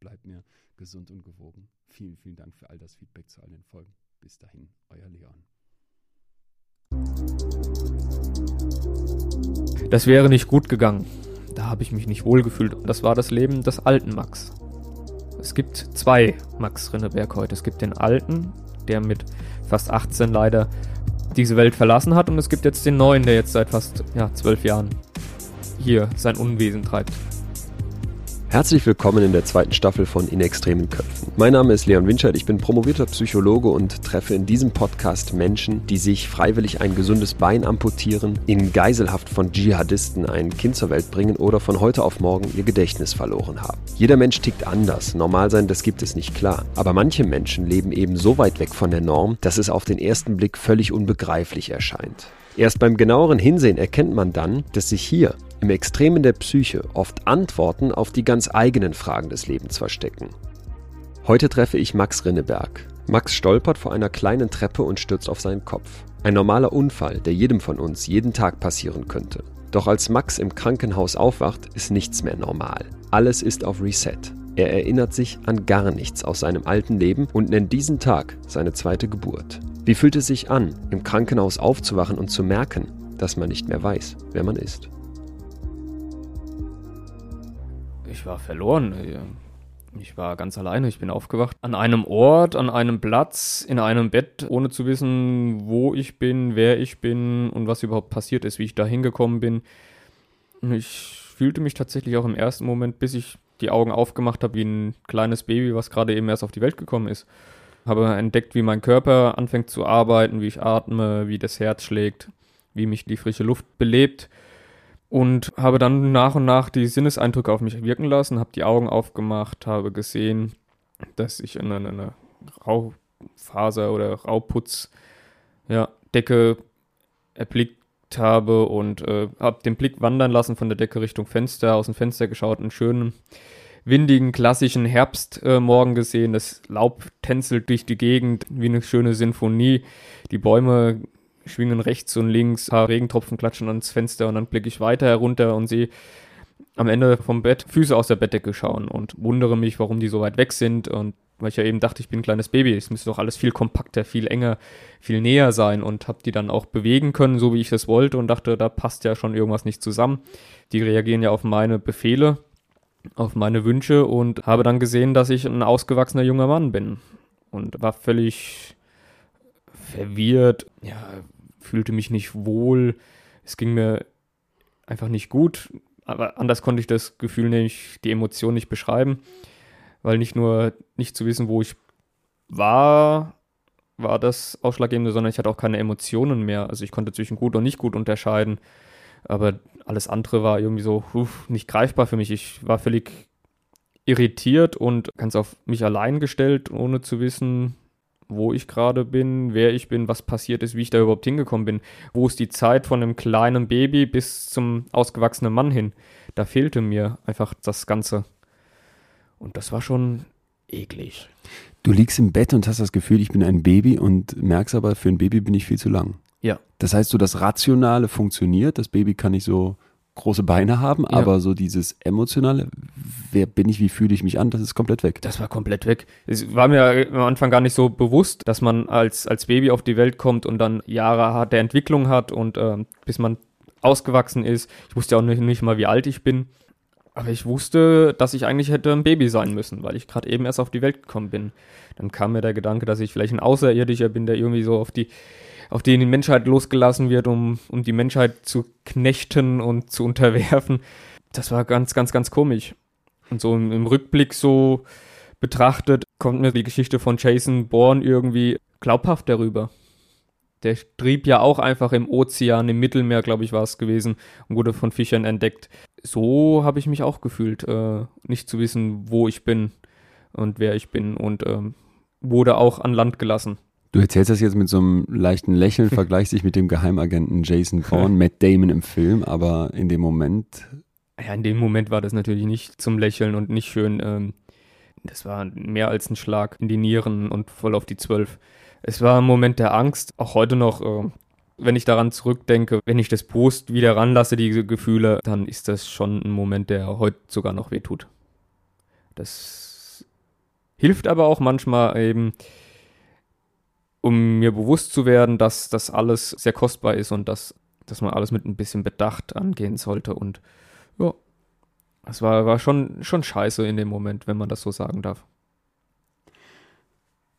Bleibt mir gesund und gewogen. Vielen, vielen Dank für all das Feedback zu all den Folgen. Bis dahin, euer Leon. Das wäre nicht gut gegangen. Da habe ich mich nicht wohlgefühlt. Das war das Leben des alten Max. Es gibt zwei Max Rinneberg heute. Es gibt den alten, der mit fast 18 leider diese Welt verlassen hat. Und es gibt jetzt den neuen, der jetzt seit fast ja, zwölf Jahren hier sein Unwesen treibt. Herzlich willkommen in der zweiten Staffel von In extremen Köpfen. Mein Name ist Leon Winscheid, ich bin promovierter Psychologe und treffe in diesem Podcast Menschen, die sich freiwillig ein gesundes Bein amputieren, in Geiselhaft von Dschihadisten ein Kind zur Welt bringen oder von heute auf morgen ihr Gedächtnis verloren haben. Jeder Mensch tickt anders, normal sein, das gibt es nicht klar. Aber manche Menschen leben eben so weit weg von der Norm, dass es auf den ersten Blick völlig unbegreiflich erscheint. Erst beim genaueren Hinsehen erkennt man dann, dass sich hier im Extremen der Psyche oft Antworten auf die ganz eigenen Fragen des Lebens verstecken. Heute treffe ich Max Rinneberg. Max stolpert vor einer kleinen Treppe und stürzt auf seinen Kopf. Ein normaler Unfall, der jedem von uns jeden Tag passieren könnte. Doch als Max im Krankenhaus aufwacht, ist nichts mehr normal. Alles ist auf Reset. Er erinnert sich an gar nichts aus seinem alten Leben und nennt diesen Tag seine zweite Geburt. Wie fühlt es sich an, im Krankenhaus aufzuwachen und zu merken, dass man nicht mehr weiß, wer man ist? Ich war verloren. Ich war ganz alleine. Ich bin aufgewacht an einem Ort, an einem Platz, in einem Bett, ohne zu wissen, wo ich bin, wer ich bin und was überhaupt passiert ist, wie ich da hingekommen bin. Ich fühlte mich tatsächlich auch im ersten Moment, bis ich die Augen aufgemacht habe, wie ein kleines Baby, was gerade eben erst auf die Welt gekommen ist. Habe entdeckt, wie mein Körper anfängt zu arbeiten, wie ich atme, wie das Herz schlägt, wie mich die frische Luft belebt und habe dann nach und nach die Sinneseindrücke auf mich wirken lassen, habe die Augen aufgemacht, habe gesehen, dass ich in eine, eine Raufaser oder Rauputz ja, erblickt habe und äh, habe den Blick wandern lassen von der Decke Richtung Fenster, aus dem Fenster geschaut, einen schönen windigen, klassischen Herbstmorgen äh, gesehen. Das Laub tänzelt durch die Gegend wie eine schöne Sinfonie. Die Bäume schwingen rechts und links, ein paar Regentropfen klatschen ans Fenster und dann blicke ich weiter herunter und sehe am Ende vom Bett Füße aus der Bettdecke schauen und wundere mich, warum die so weit weg sind und weil ich ja eben dachte, ich bin ein kleines Baby, es müsste doch alles viel kompakter, viel enger, viel näher sein und habe die dann auch bewegen können, so wie ich es wollte und dachte, da passt ja schon irgendwas nicht zusammen. Die reagieren ja auf meine Befehle, auf meine Wünsche und habe dann gesehen, dass ich ein ausgewachsener junger Mann bin und war völlig verwirrt, ja, fühlte mich nicht wohl, es ging mir einfach nicht gut, aber anders konnte ich das Gefühl nämlich, die Emotion nicht beschreiben, weil nicht nur nicht zu wissen, wo ich war, war das Ausschlaggebende, sondern ich hatte auch keine Emotionen mehr. Also ich konnte zwischen gut und nicht gut unterscheiden, aber alles andere war irgendwie so uff, nicht greifbar für mich. Ich war völlig irritiert und ganz auf mich allein gestellt, ohne zu wissen, wo ich gerade bin, wer ich bin, was passiert ist, wie ich da überhaupt hingekommen bin. Wo ist die Zeit von einem kleinen Baby bis zum ausgewachsenen Mann hin? Da fehlte mir einfach das Ganze. Und das war schon eklig. Du liegst im Bett und hast das Gefühl, ich bin ein Baby und merkst aber, für ein Baby bin ich viel zu lang. Ja. Das heißt, so das Rationale funktioniert, das Baby kann ich so große Beine haben, ja. aber so dieses emotionale, wer bin ich, wie fühle ich mich an, das ist komplett weg. Das war komplett weg. Es war mir am Anfang gar nicht so bewusst, dass man als, als Baby auf die Welt kommt und dann Jahre der Entwicklung hat und äh, bis man ausgewachsen ist. Ich wusste auch nicht, nicht mal, wie alt ich bin. Aber ich wusste, dass ich eigentlich hätte ein Baby sein müssen, weil ich gerade eben erst auf die Welt gekommen bin. Dann kam mir der Gedanke, dass ich vielleicht ein Außerirdischer bin, der irgendwie so auf die, auf die Menschheit losgelassen wird, um, um die Menschheit zu knechten und zu unterwerfen. Das war ganz, ganz, ganz komisch. Und so im, im Rückblick so betrachtet, kommt mir die Geschichte von Jason Bourne irgendwie glaubhaft darüber. Der trieb ja auch einfach im Ozean, im Mittelmeer, glaube ich, war es gewesen, und wurde von Fischern entdeckt. So habe ich mich auch gefühlt, äh, nicht zu wissen, wo ich bin und wer ich bin und ähm, wurde auch an Land gelassen. Du erzählst das jetzt mit so einem leichten Lächeln, vergleichst dich mit dem Geheimagenten Jason Bourne, Matt Damon im Film, aber in dem Moment. Ja, in dem Moment war das natürlich nicht zum Lächeln und nicht schön. Ähm, das war mehr als ein Schlag in die Nieren und voll auf die Zwölf. Es war ein Moment der Angst, auch heute noch, äh, wenn ich daran zurückdenke, wenn ich das Post wieder ranlasse, diese Gefühle, dann ist das schon ein Moment, der heute sogar noch wehtut. Das hilft aber auch manchmal eben, um mir bewusst zu werden, dass das alles sehr kostbar ist und dass, dass man alles mit ein bisschen Bedacht angehen sollte. Und ja, es war, war schon, schon scheiße in dem Moment, wenn man das so sagen darf.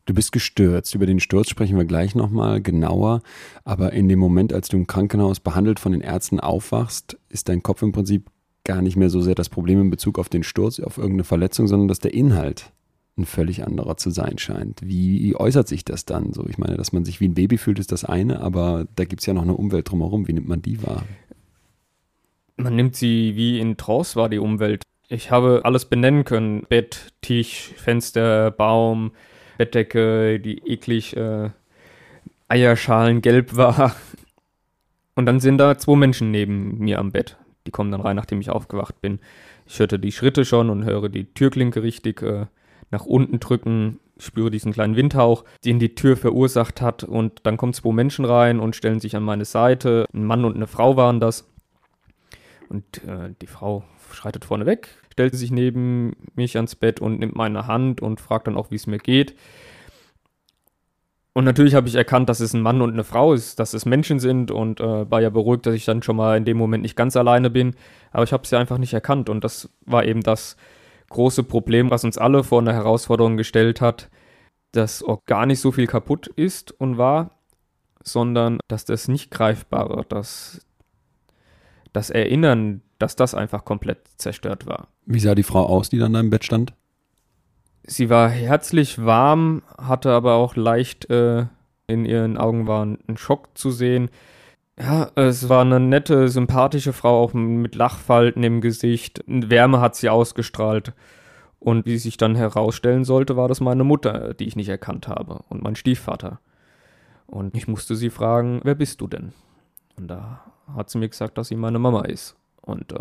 Du bist gestürzt. Über den Sturz sprechen wir gleich nochmal genauer. Aber in dem Moment, als du im Krankenhaus behandelt von den Ärzten aufwachst, ist dein Kopf im Prinzip gar nicht mehr so sehr das Problem in Bezug auf den Sturz, auf irgendeine Verletzung, sondern dass der Inhalt ein völlig anderer zu sein scheint. Wie äußert sich das dann? So, ich meine, dass man sich wie ein Baby fühlt, ist das eine, aber da gibt es ja noch eine Umwelt drumherum. Wie nimmt man die wahr? Man nimmt sie wie in Trance wahr, die Umwelt. Ich habe alles benennen können. Bett, Tisch, Fenster, Baum, Bettdecke, die eklig äh, Eierschalen gelb war. Und dann sind da zwei Menschen neben mir am Bett. Die kommen dann rein, nachdem ich aufgewacht bin. Ich hörte die Schritte schon und höre die Türklinke richtig äh, nach unten drücken. Spüre diesen kleinen Windhauch, den die Tür verursacht hat. Und dann kommen zwei Menschen rein und stellen sich an meine Seite. Ein Mann und eine Frau waren das. Und äh, die Frau schreitet vorne weg, stellt sich neben mich ans Bett und nimmt meine Hand und fragt dann auch, wie es mir geht. Und natürlich habe ich erkannt, dass es ein Mann und eine Frau ist, dass es Menschen sind und äh, war ja beruhigt, dass ich dann schon mal in dem Moment nicht ganz alleine bin. Aber ich habe es ja einfach nicht erkannt und das war eben das große Problem, was uns alle vor eine Herausforderung gestellt hat, dass auch gar nicht so viel kaputt ist und war, sondern dass das nicht greifbare, dass das Erinnern dass das einfach komplett zerstört war. Wie sah die Frau aus, die dann da im Bett stand? Sie war herzlich warm, hatte aber auch leicht äh, in ihren Augen war ein Schock zu sehen. Ja, es war eine nette, sympathische Frau, auch mit Lachfalten im Gesicht. Wärme hat sie ausgestrahlt. Und wie sich dann herausstellen sollte, war das meine Mutter, die ich nicht erkannt habe, und mein Stiefvater. Und ich musste sie fragen, wer bist du denn? Und da hat sie mir gesagt, dass sie meine Mama ist. Und äh,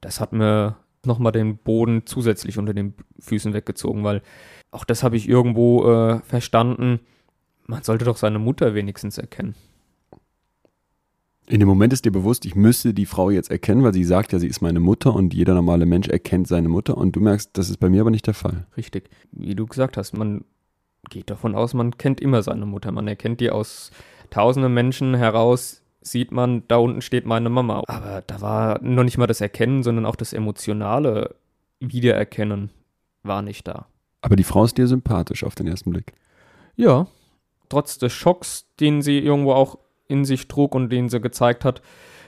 das hat mir nochmal den Boden zusätzlich unter den Füßen weggezogen, weil auch das habe ich irgendwo äh, verstanden. Man sollte doch seine Mutter wenigstens erkennen. In dem Moment ist dir bewusst, ich müsste die Frau jetzt erkennen, weil sie sagt ja, sie ist meine Mutter und jeder normale Mensch erkennt seine Mutter und du merkst, das ist bei mir aber nicht der Fall. Richtig. Wie du gesagt hast, man geht davon aus, man kennt immer seine Mutter. Man erkennt die aus tausenden Menschen heraus sieht man, da unten steht meine Mama. Aber da war noch nicht mal das Erkennen, sondern auch das emotionale Wiedererkennen war nicht da. Aber die Frau ist dir sympathisch auf den ersten Blick. Ja, trotz des Schocks, den sie irgendwo auch in sich trug und den sie gezeigt hat,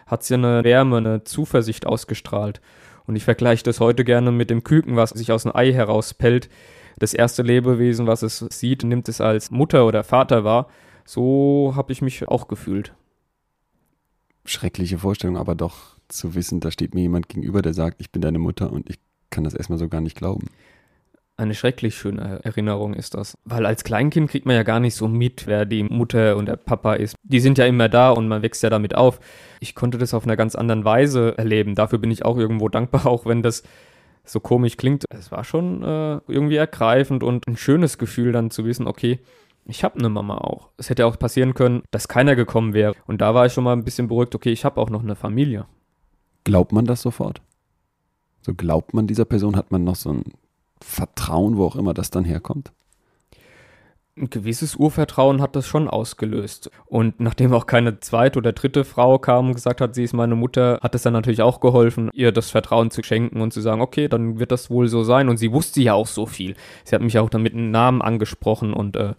hat sie eine Wärme, eine Zuversicht ausgestrahlt. Und ich vergleiche das heute gerne mit dem Küken, was sich aus dem Ei herauspellt. Das erste Lebewesen, was es sieht, nimmt es als Mutter oder Vater wahr. So habe ich mich auch gefühlt schreckliche Vorstellung, aber doch zu wissen, da steht mir jemand gegenüber, der sagt, ich bin deine Mutter und ich kann das erstmal so gar nicht glauben. Eine schrecklich schöne Erinnerung ist das. Weil als Kleinkind kriegt man ja gar nicht so mit, wer die Mutter und der Papa ist. Die sind ja immer da und man wächst ja damit auf. Ich konnte das auf einer ganz anderen Weise erleben. Dafür bin ich auch irgendwo dankbar, auch wenn das so komisch klingt. Es war schon äh, irgendwie ergreifend und ein schönes Gefühl dann zu wissen, okay, ich habe eine Mama auch. Es hätte auch passieren können, dass keiner gekommen wäre. Und da war ich schon mal ein bisschen beruhigt, okay, ich habe auch noch eine Familie. Glaubt man das sofort? So glaubt man dieser Person, hat man noch so ein Vertrauen, wo auch immer das dann herkommt? ein gewisses Urvertrauen hat das schon ausgelöst. Und nachdem auch keine zweite oder dritte Frau kam und gesagt hat, sie ist meine Mutter, hat es dann natürlich auch geholfen, ihr das Vertrauen zu schenken und zu sagen, okay, dann wird das wohl so sein. Und sie wusste ja auch so viel. Sie hat mich auch dann mit einem Namen angesprochen und äh,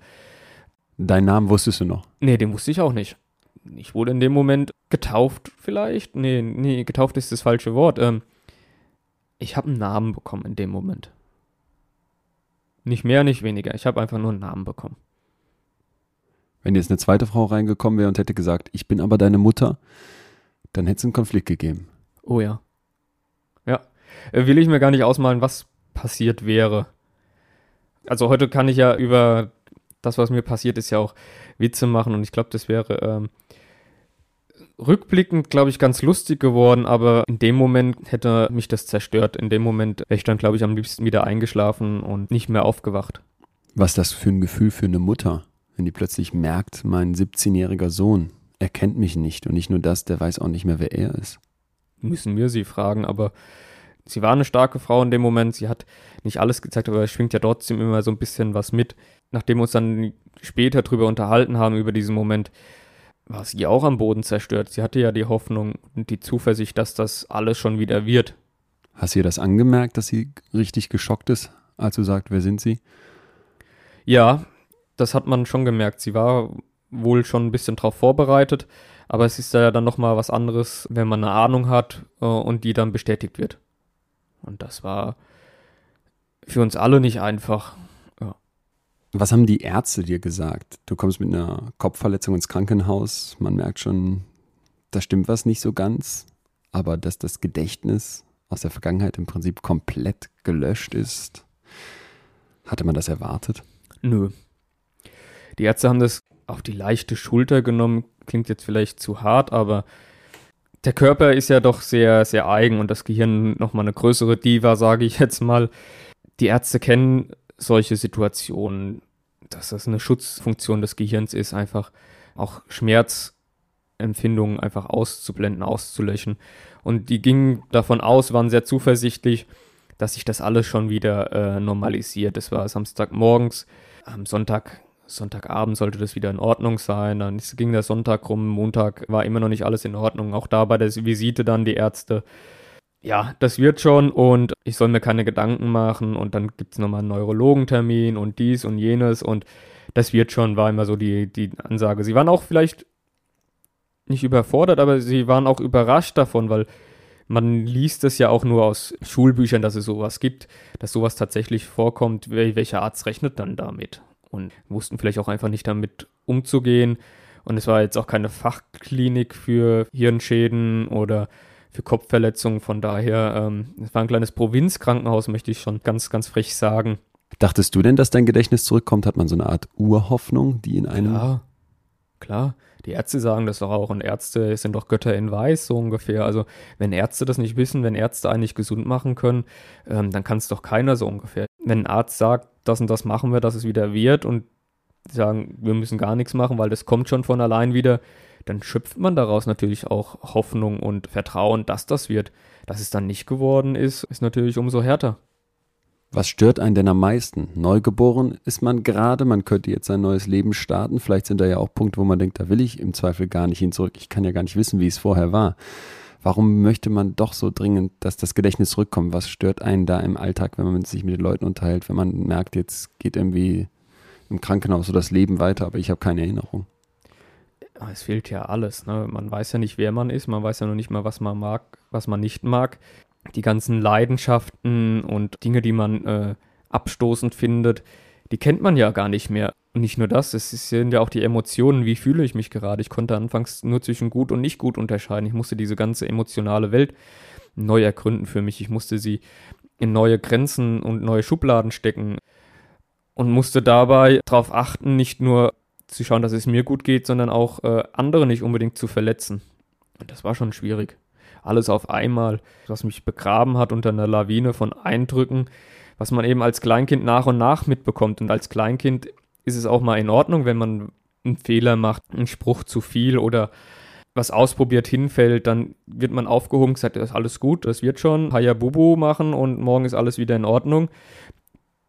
Deinen Namen wusstest du noch? Nee, den wusste ich auch nicht. Ich wurde in dem Moment getauft, vielleicht? Nee, nee, getauft ist das falsche Wort. Ähm, ich habe einen Namen bekommen in dem Moment. Nicht mehr, nicht weniger. Ich habe einfach nur einen Namen bekommen. Wenn jetzt eine zweite Frau reingekommen wäre und hätte gesagt, ich bin aber deine Mutter, dann hätte es einen Konflikt gegeben. Oh ja. Ja. Äh, will ich mir gar nicht ausmalen, was passiert wäre. Also heute kann ich ja über das, was mir passiert ist, ja auch Witze machen und ich glaube, das wäre ähm, rückblickend, glaube ich, ganz lustig geworden, aber in dem Moment hätte mich das zerstört. In dem Moment wäre ich dann, glaube ich, am liebsten wieder eingeschlafen und nicht mehr aufgewacht. Was das für ein Gefühl für eine Mutter, wenn die plötzlich merkt, mein 17-jähriger Sohn erkennt mich nicht und nicht nur das, der weiß auch nicht mehr, wer er ist. Müssen wir sie fragen, aber sie war eine starke Frau in dem Moment. Sie hat nicht alles gezeigt, aber es schwingt ja trotzdem immer so ein bisschen was mit. Nachdem wir uns dann später drüber unterhalten haben, über diesen Moment, war sie auch am Boden zerstört. Sie hatte ja die Hoffnung und die Zuversicht, dass das alles schon wieder wird. Hast du ihr das angemerkt, dass sie richtig geschockt ist, als du sagst, wer sind sie? Ja, das hat man schon gemerkt. Sie war wohl schon ein bisschen darauf vorbereitet, aber es ist ja dann nochmal was anderes, wenn man eine Ahnung hat äh, und die dann bestätigt wird. Und das war für uns alle nicht einfach. Was haben die Ärzte dir gesagt? Du kommst mit einer Kopfverletzung ins Krankenhaus. Man merkt schon, da stimmt was nicht so ganz. Aber dass das Gedächtnis aus der Vergangenheit im Prinzip komplett gelöscht ist, hatte man das erwartet? Nö. Die Ärzte haben das auf die leichte Schulter genommen. Klingt jetzt vielleicht zu hart, aber der Körper ist ja doch sehr, sehr eigen und das Gehirn nochmal eine größere Diva, sage ich jetzt mal. Die Ärzte kennen solche Situationen, dass das eine Schutzfunktion des Gehirns ist, einfach auch Schmerzempfindungen einfach auszublenden, auszulöschen. Und die gingen davon aus, waren sehr zuversichtlich, dass sich das alles schon wieder äh, normalisiert. Es war Samstagmorgens, am Sonntag Sonntagabend sollte das wieder in Ordnung sein. Dann ging der Sonntag rum, Montag war immer noch nicht alles in Ordnung. Auch da bei der Visite dann die Ärzte. Ja, das wird schon und ich soll mir keine Gedanken machen und dann gibt es nochmal einen Neurologentermin und dies und jenes und das wird schon, war immer so die, die Ansage. Sie waren auch vielleicht nicht überfordert, aber sie waren auch überrascht davon, weil man liest es ja auch nur aus Schulbüchern, dass es sowas gibt, dass sowas tatsächlich vorkommt. Welcher Arzt rechnet dann damit? und wussten vielleicht auch einfach nicht damit umzugehen. Und es war jetzt auch keine Fachklinik für Hirnschäden oder für Kopfverletzungen. Von daher, ähm, es war ein kleines Provinzkrankenhaus, möchte ich schon ganz, ganz frech sagen. Dachtest du denn, dass dein Gedächtnis zurückkommt? Hat man so eine Art Urhoffnung, die in einem. Klar, klar. Die Ärzte sagen das doch auch und Ärzte sind doch Götter in Weiß, so ungefähr. Also, wenn Ärzte das nicht wissen, wenn Ärzte eigentlich gesund machen können, ähm, dann kann es doch keiner so ungefähr. Wenn ein Arzt sagt, das und das machen wir, dass es wieder wird und sagen, wir müssen gar nichts machen, weil das kommt schon von allein wieder, dann schöpft man daraus natürlich auch Hoffnung und Vertrauen, dass das wird. Dass es dann nicht geworden ist, ist natürlich umso härter. Was stört einen denn am meisten? Neugeboren ist man gerade, man könnte jetzt ein neues Leben starten. Vielleicht sind da ja auch Punkte, wo man denkt, da will ich im Zweifel gar nicht hin zurück. Ich kann ja gar nicht wissen, wie es vorher war. Warum möchte man doch so dringend, dass das Gedächtnis zurückkommt? Was stört einen da im Alltag, wenn man sich mit den Leuten unterhält, wenn man merkt, jetzt geht irgendwie im Krankenhaus so das Leben weiter, aber ich habe keine Erinnerung? Es fehlt ja alles. Ne? Man weiß ja nicht, wer man ist, man weiß ja noch nicht mal, was man mag, was man nicht mag. Die ganzen Leidenschaften und Dinge, die man äh, abstoßend findet, die kennt man ja gar nicht mehr. Und nicht nur das, es sind ja auch die Emotionen, wie fühle ich mich gerade. Ich konnte anfangs nur zwischen gut und nicht gut unterscheiden. Ich musste diese ganze emotionale Welt neu ergründen für mich. Ich musste sie in neue Grenzen und neue Schubladen stecken und musste dabei darauf achten, nicht nur zu schauen, dass es mir gut geht, sondern auch äh, andere nicht unbedingt zu verletzen. Und das war schon schwierig. Alles auf einmal, was mich begraben hat unter einer Lawine von Eindrücken, was man eben als Kleinkind nach und nach mitbekommt. Und als Kleinkind ist es auch mal in Ordnung, wenn man einen Fehler macht, einen Spruch zu viel oder was ausprobiert hinfällt, dann wird man aufgehoben, gesagt, das ist alles gut, das wird schon, Hayabubu machen und morgen ist alles wieder in Ordnung.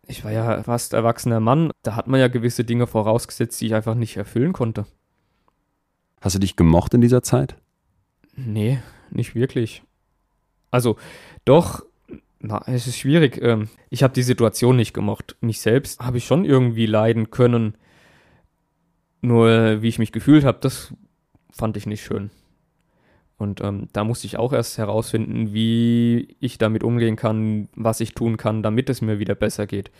Ich war ja fast erwachsener Mann. Da hat man ja gewisse Dinge vorausgesetzt, die ich einfach nicht erfüllen konnte. Hast du dich gemocht in dieser Zeit? Nee, nicht wirklich. Also, doch, na, es ist schwierig. Ähm, ich habe die Situation nicht gemocht. Mich selbst habe ich schon irgendwie leiden können. Nur wie ich mich gefühlt habe, das fand ich nicht schön. Und ähm, da musste ich auch erst herausfinden, wie ich damit umgehen kann, was ich tun kann, damit es mir wieder besser geht.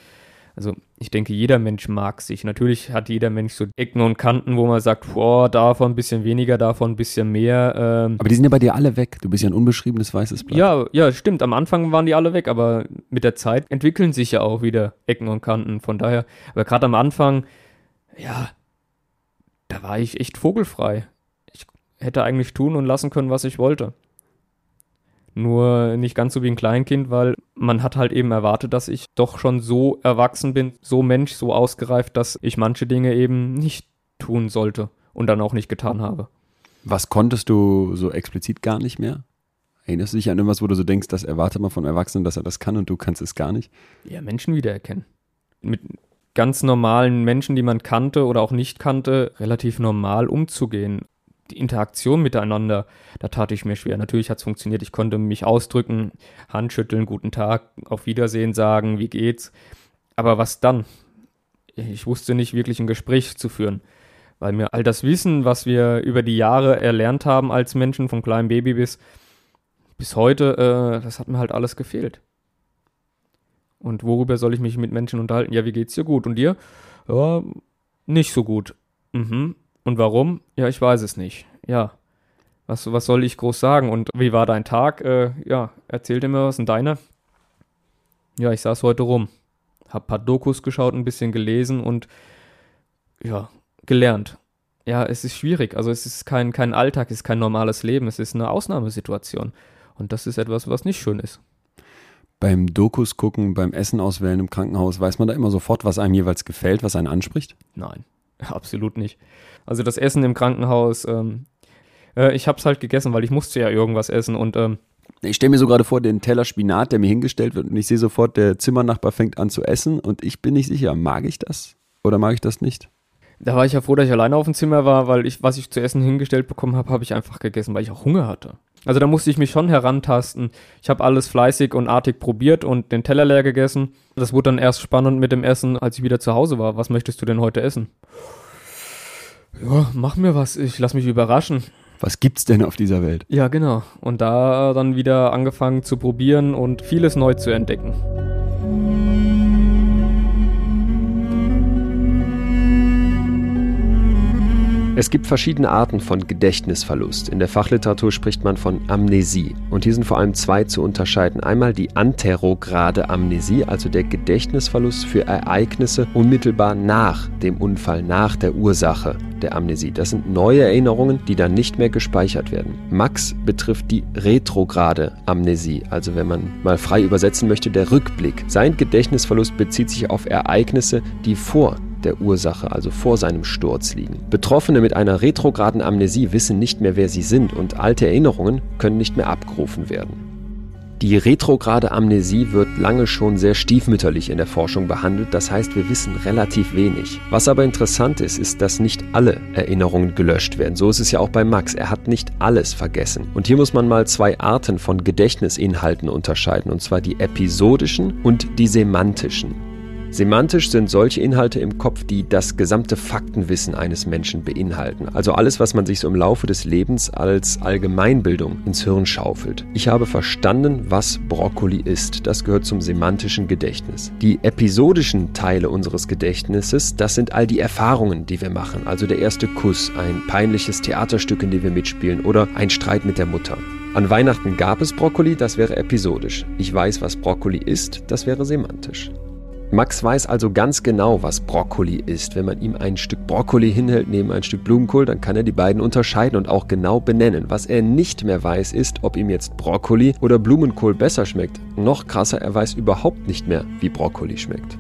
Also ich denke, jeder Mensch mag sich. Natürlich hat jeder Mensch so Ecken und Kanten, wo man sagt, boah, davon ein bisschen weniger, davon ein bisschen mehr. Ähm. Aber die sind ja bei dir alle weg. Du bist ja ein unbeschriebenes weißes Blatt. Ja, ja, stimmt. Am Anfang waren die alle weg, aber mit der Zeit entwickeln sich ja auch wieder Ecken und Kanten. Von daher, aber gerade am Anfang, ja, da war ich echt vogelfrei. Hätte eigentlich tun und lassen können, was ich wollte. Nur nicht ganz so wie ein Kleinkind, weil man hat halt eben erwartet, dass ich doch schon so erwachsen bin, so Mensch, so ausgereift, dass ich manche Dinge eben nicht tun sollte und dann auch nicht getan habe. Was konntest du so explizit gar nicht mehr? Erinnerst du dich an irgendwas, wo du so denkst, das erwartet man von Erwachsenen, dass er das kann und du kannst es gar nicht? Ja, Menschen wiedererkennen. Mit ganz normalen Menschen, die man kannte oder auch nicht kannte, relativ normal umzugehen. Die Interaktion miteinander, da tat ich mir schwer. Natürlich hat es funktioniert, ich konnte mich ausdrücken, Handschütteln, guten Tag, auf Wiedersehen sagen, wie geht's. Aber was dann? Ich wusste nicht wirklich ein Gespräch zu führen, weil mir all das Wissen, was wir über die Jahre erlernt haben als Menschen, vom kleinen Baby bis, bis heute, äh, das hat mir halt alles gefehlt. Und worüber soll ich mich mit Menschen unterhalten? Ja, wie geht's dir gut? Und dir? Ja, nicht so gut. Mhm. Und warum? Ja, ich weiß es nicht. Ja. Was, was soll ich groß sagen? Und wie war dein Tag? Äh, ja, erzähl dir mir was. Und deiner? Ja, ich saß heute rum. Hab paar Dokus geschaut, ein bisschen gelesen und ja, gelernt. Ja, es ist schwierig. Also es ist kein, kein Alltag, es ist kein normales Leben, es ist eine Ausnahmesituation. Und das ist etwas, was nicht schön ist beim Dokus gucken, beim Essen auswählen im Krankenhaus, weiß man da immer sofort, was einem jeweils gefällt, was einen anspricht? Nein, absolut nicht. Also das Essen im Krankenhaus, ähm, äh, ich habe es halt gegessen, weil ich musste ja irgendwas essen und ähm, ich stelle mir so gerade vor, den Teller Spinat, der mir hingestellt wird und ich sehe sofort, der Zimmernachbar fängt an zu essen und ich bin nicht sicher, mag ich das oder mag ich das nicht? Da war ich ja froh, dass ich alleine auf dem Zimmer war, weil ich, was ich zu essen hingestellt bekommen habe, habe ich einfach gegessen, weil ich auch Hunger hatte. Also da musste ich mich schon herantasten. Ich habe alles fleißig und artig probiert und den Teller leer gegessen. Das wurde dann erst spannend mit dem Essen, als ich wieder zu Hause war. Was möchtest du denn heute essen? Ja, mach mir was. Ich lass mich überraschen. Was gibt's denn auf dieser Welt? Ja, genau. Und da dann wieder angefangen zu probieren und vieles neu zu entdecken. Es gibt verschiedene Arten von Gedächtnisverlust. In der Fachliteratur spricht man von Amnesie. Und hier sind vor allem zwei zu unterscheiden. Einmal die anterograde Amnesie, also der Gedächtnisverlust für Ereignisse unmittelbar nach dem Unfall, nach der Ursache der Amnesie. Das sind neue Erinnerungen, die dann nicht mehr gespeichert werden. Max betrifft die retrograde Amnesie, also wenn man mal frei übersetzen möchte, der Rückblick. Sein Gedächtnisverlust bezieht sich auf Ereignisse, die vor der Ursache, also vor seinem Sturz liegen. Betroffene mit einer retrograden Amnesie wissen nicht mehr, wer sie sind und alte Erinnerungen können nicht mehr abgerufen werden. Die retrograde Amnesie wird lange schon sehr stiefmütterlich in der Forschung behandelt, das heißt wir wissen relativ wenig. Was aber interessant ist, ist, dass nicht alle Erinnerungen gelöscht werden. So ist es ja auch bei Max, er hat nicht alles vergessen. Und hier muss man mal zwei Arten von Gedächtnisinhalten unterscheiden, und zwar die episodischen und die semantischen. Semantisch sind solche Inhalte im Kopf, die das gesamte Faktenwissen eines Menschen beinhalten. Also alles, was man sich so im Laufe des Lebens als Allgemeinbildung ins Hirn schaufelt. Ich habe verstanden, was Brokkoli ist. Das gehört zum semantischen Gedächtnis. Die episodischen Teile unseres Gedächtnisses, das sind all die Erfahrungen, die wir machen. Also der erste Kuss, ein peinliches Theaterstück, in dem wir mitspielen oder ein Streit mit der Mutter. An Weihnachten gab es Brokkoli, das wäre episodisch. Ich weiß, was Brokkoli ist, das wäre semantisch. Max weiß also ganz genau, was Brokkoli ist. Wenn man ihm ein Stück Brokkoli hinhält neben ein Stück Blumenkohl, dann kann er die beiden unterscheiden und auch genau benennen. Was er nicht mehr weiß, ist, ob ihm jetzt Brokkoli oder Blumenkohl besser schmeckt. Noch krasser, er weiß überhaupt nicht mehr, wie Brokkoli schmeckt.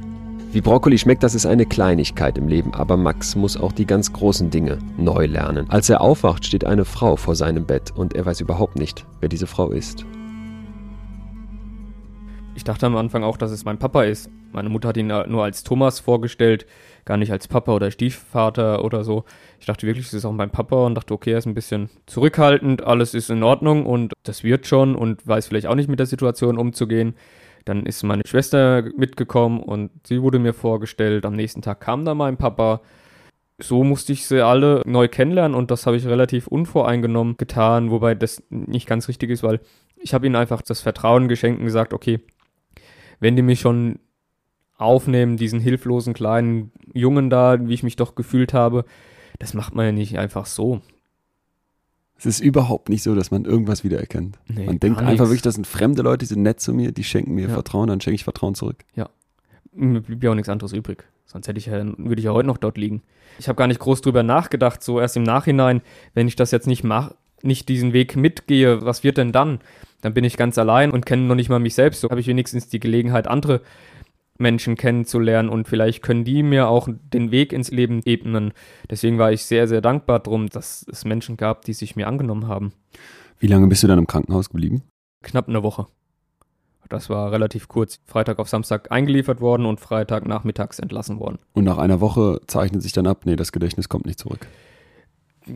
Wie Brokkoli schmeckt, das ist eine Kleinigkeit im Leben, aber Max muss auch die ganz großen Dinge neu lernen. Als er aufwacht, steht eine Frau vor seinem Bett und er weiß überhaupt nicht, wer diese Frau ist. Ich dachte am Anfang auch, dass es mein Papa ist Meine Mutter hat ihn nur als Thomas vorgestellt, gar nicht als Papa oder Stiefvater oder so. Ich dachte wirklich, es ist auch mein Papa und dachte, okay, er ist ein bisschen zurückhaltend, alles ist in Ordnung und das wird schon und weiß vielleicht auch nicht mit der Situation umzugehen. Dann ist meine Schwester mitgekommen und sie wurde mir vorgestellt. Am nächsten Tag kam dann mein Papa. So musste ich sie alle neu kennenlernen und das habe ich relativ unvoreingenommen getan, wobei das nicht ganz richtig ist, weil ich habe ihnen einfach das Vertrauen geschenkt und gesagt, okay, wenn die mich schon aufnehmen, diesen hilflosen kleinen Jungen da, wie ich mich doch gefühlt habe, das macht man ja nicht einfach so. Es ist überhaupt nicht so, dass man irgendwas wiedererkennt. Nee, man denkt einfach wirklich, das sind fremde Leute, die sind nett zu mir, die schenken mir ja. Vertrauen, dann schenke ich Vertrauen zurück. Ja. Mir blieb ja auch nichts anderes übrig. Sonst hätte ich ja, würde ich ja heute noch dort liegen. Ich habe gar nicht groß drüber nachgedacht, so erst im Nachhinein, wenn ich das jetzt nicht mache, nicht diesen Weg mitgehe, was wird denn dann? Dann bin ich ganz allein und kenne noch nicht mal mich selbst. So habe ich wenigstens die Gelegenheit, andere Menschen kennenzulernen und vielleicht können die mir auch den Weg ins Leben ebnen. Deswegen war ich sehr, sehr dankbar drum, dass es Menschen gab, die sich mir angenommen haben. Wie lange bist du dann im Krankenhaus geblieben? Knapp eine Woche. Das war relativ kurz. Freitag auf Samstag eingeliefert worden und Freitag nachmittags entlassen worden. Und nach einer Woche zeichnet sich dann ab, nee, das Gedächtnis kommt nicht zurück.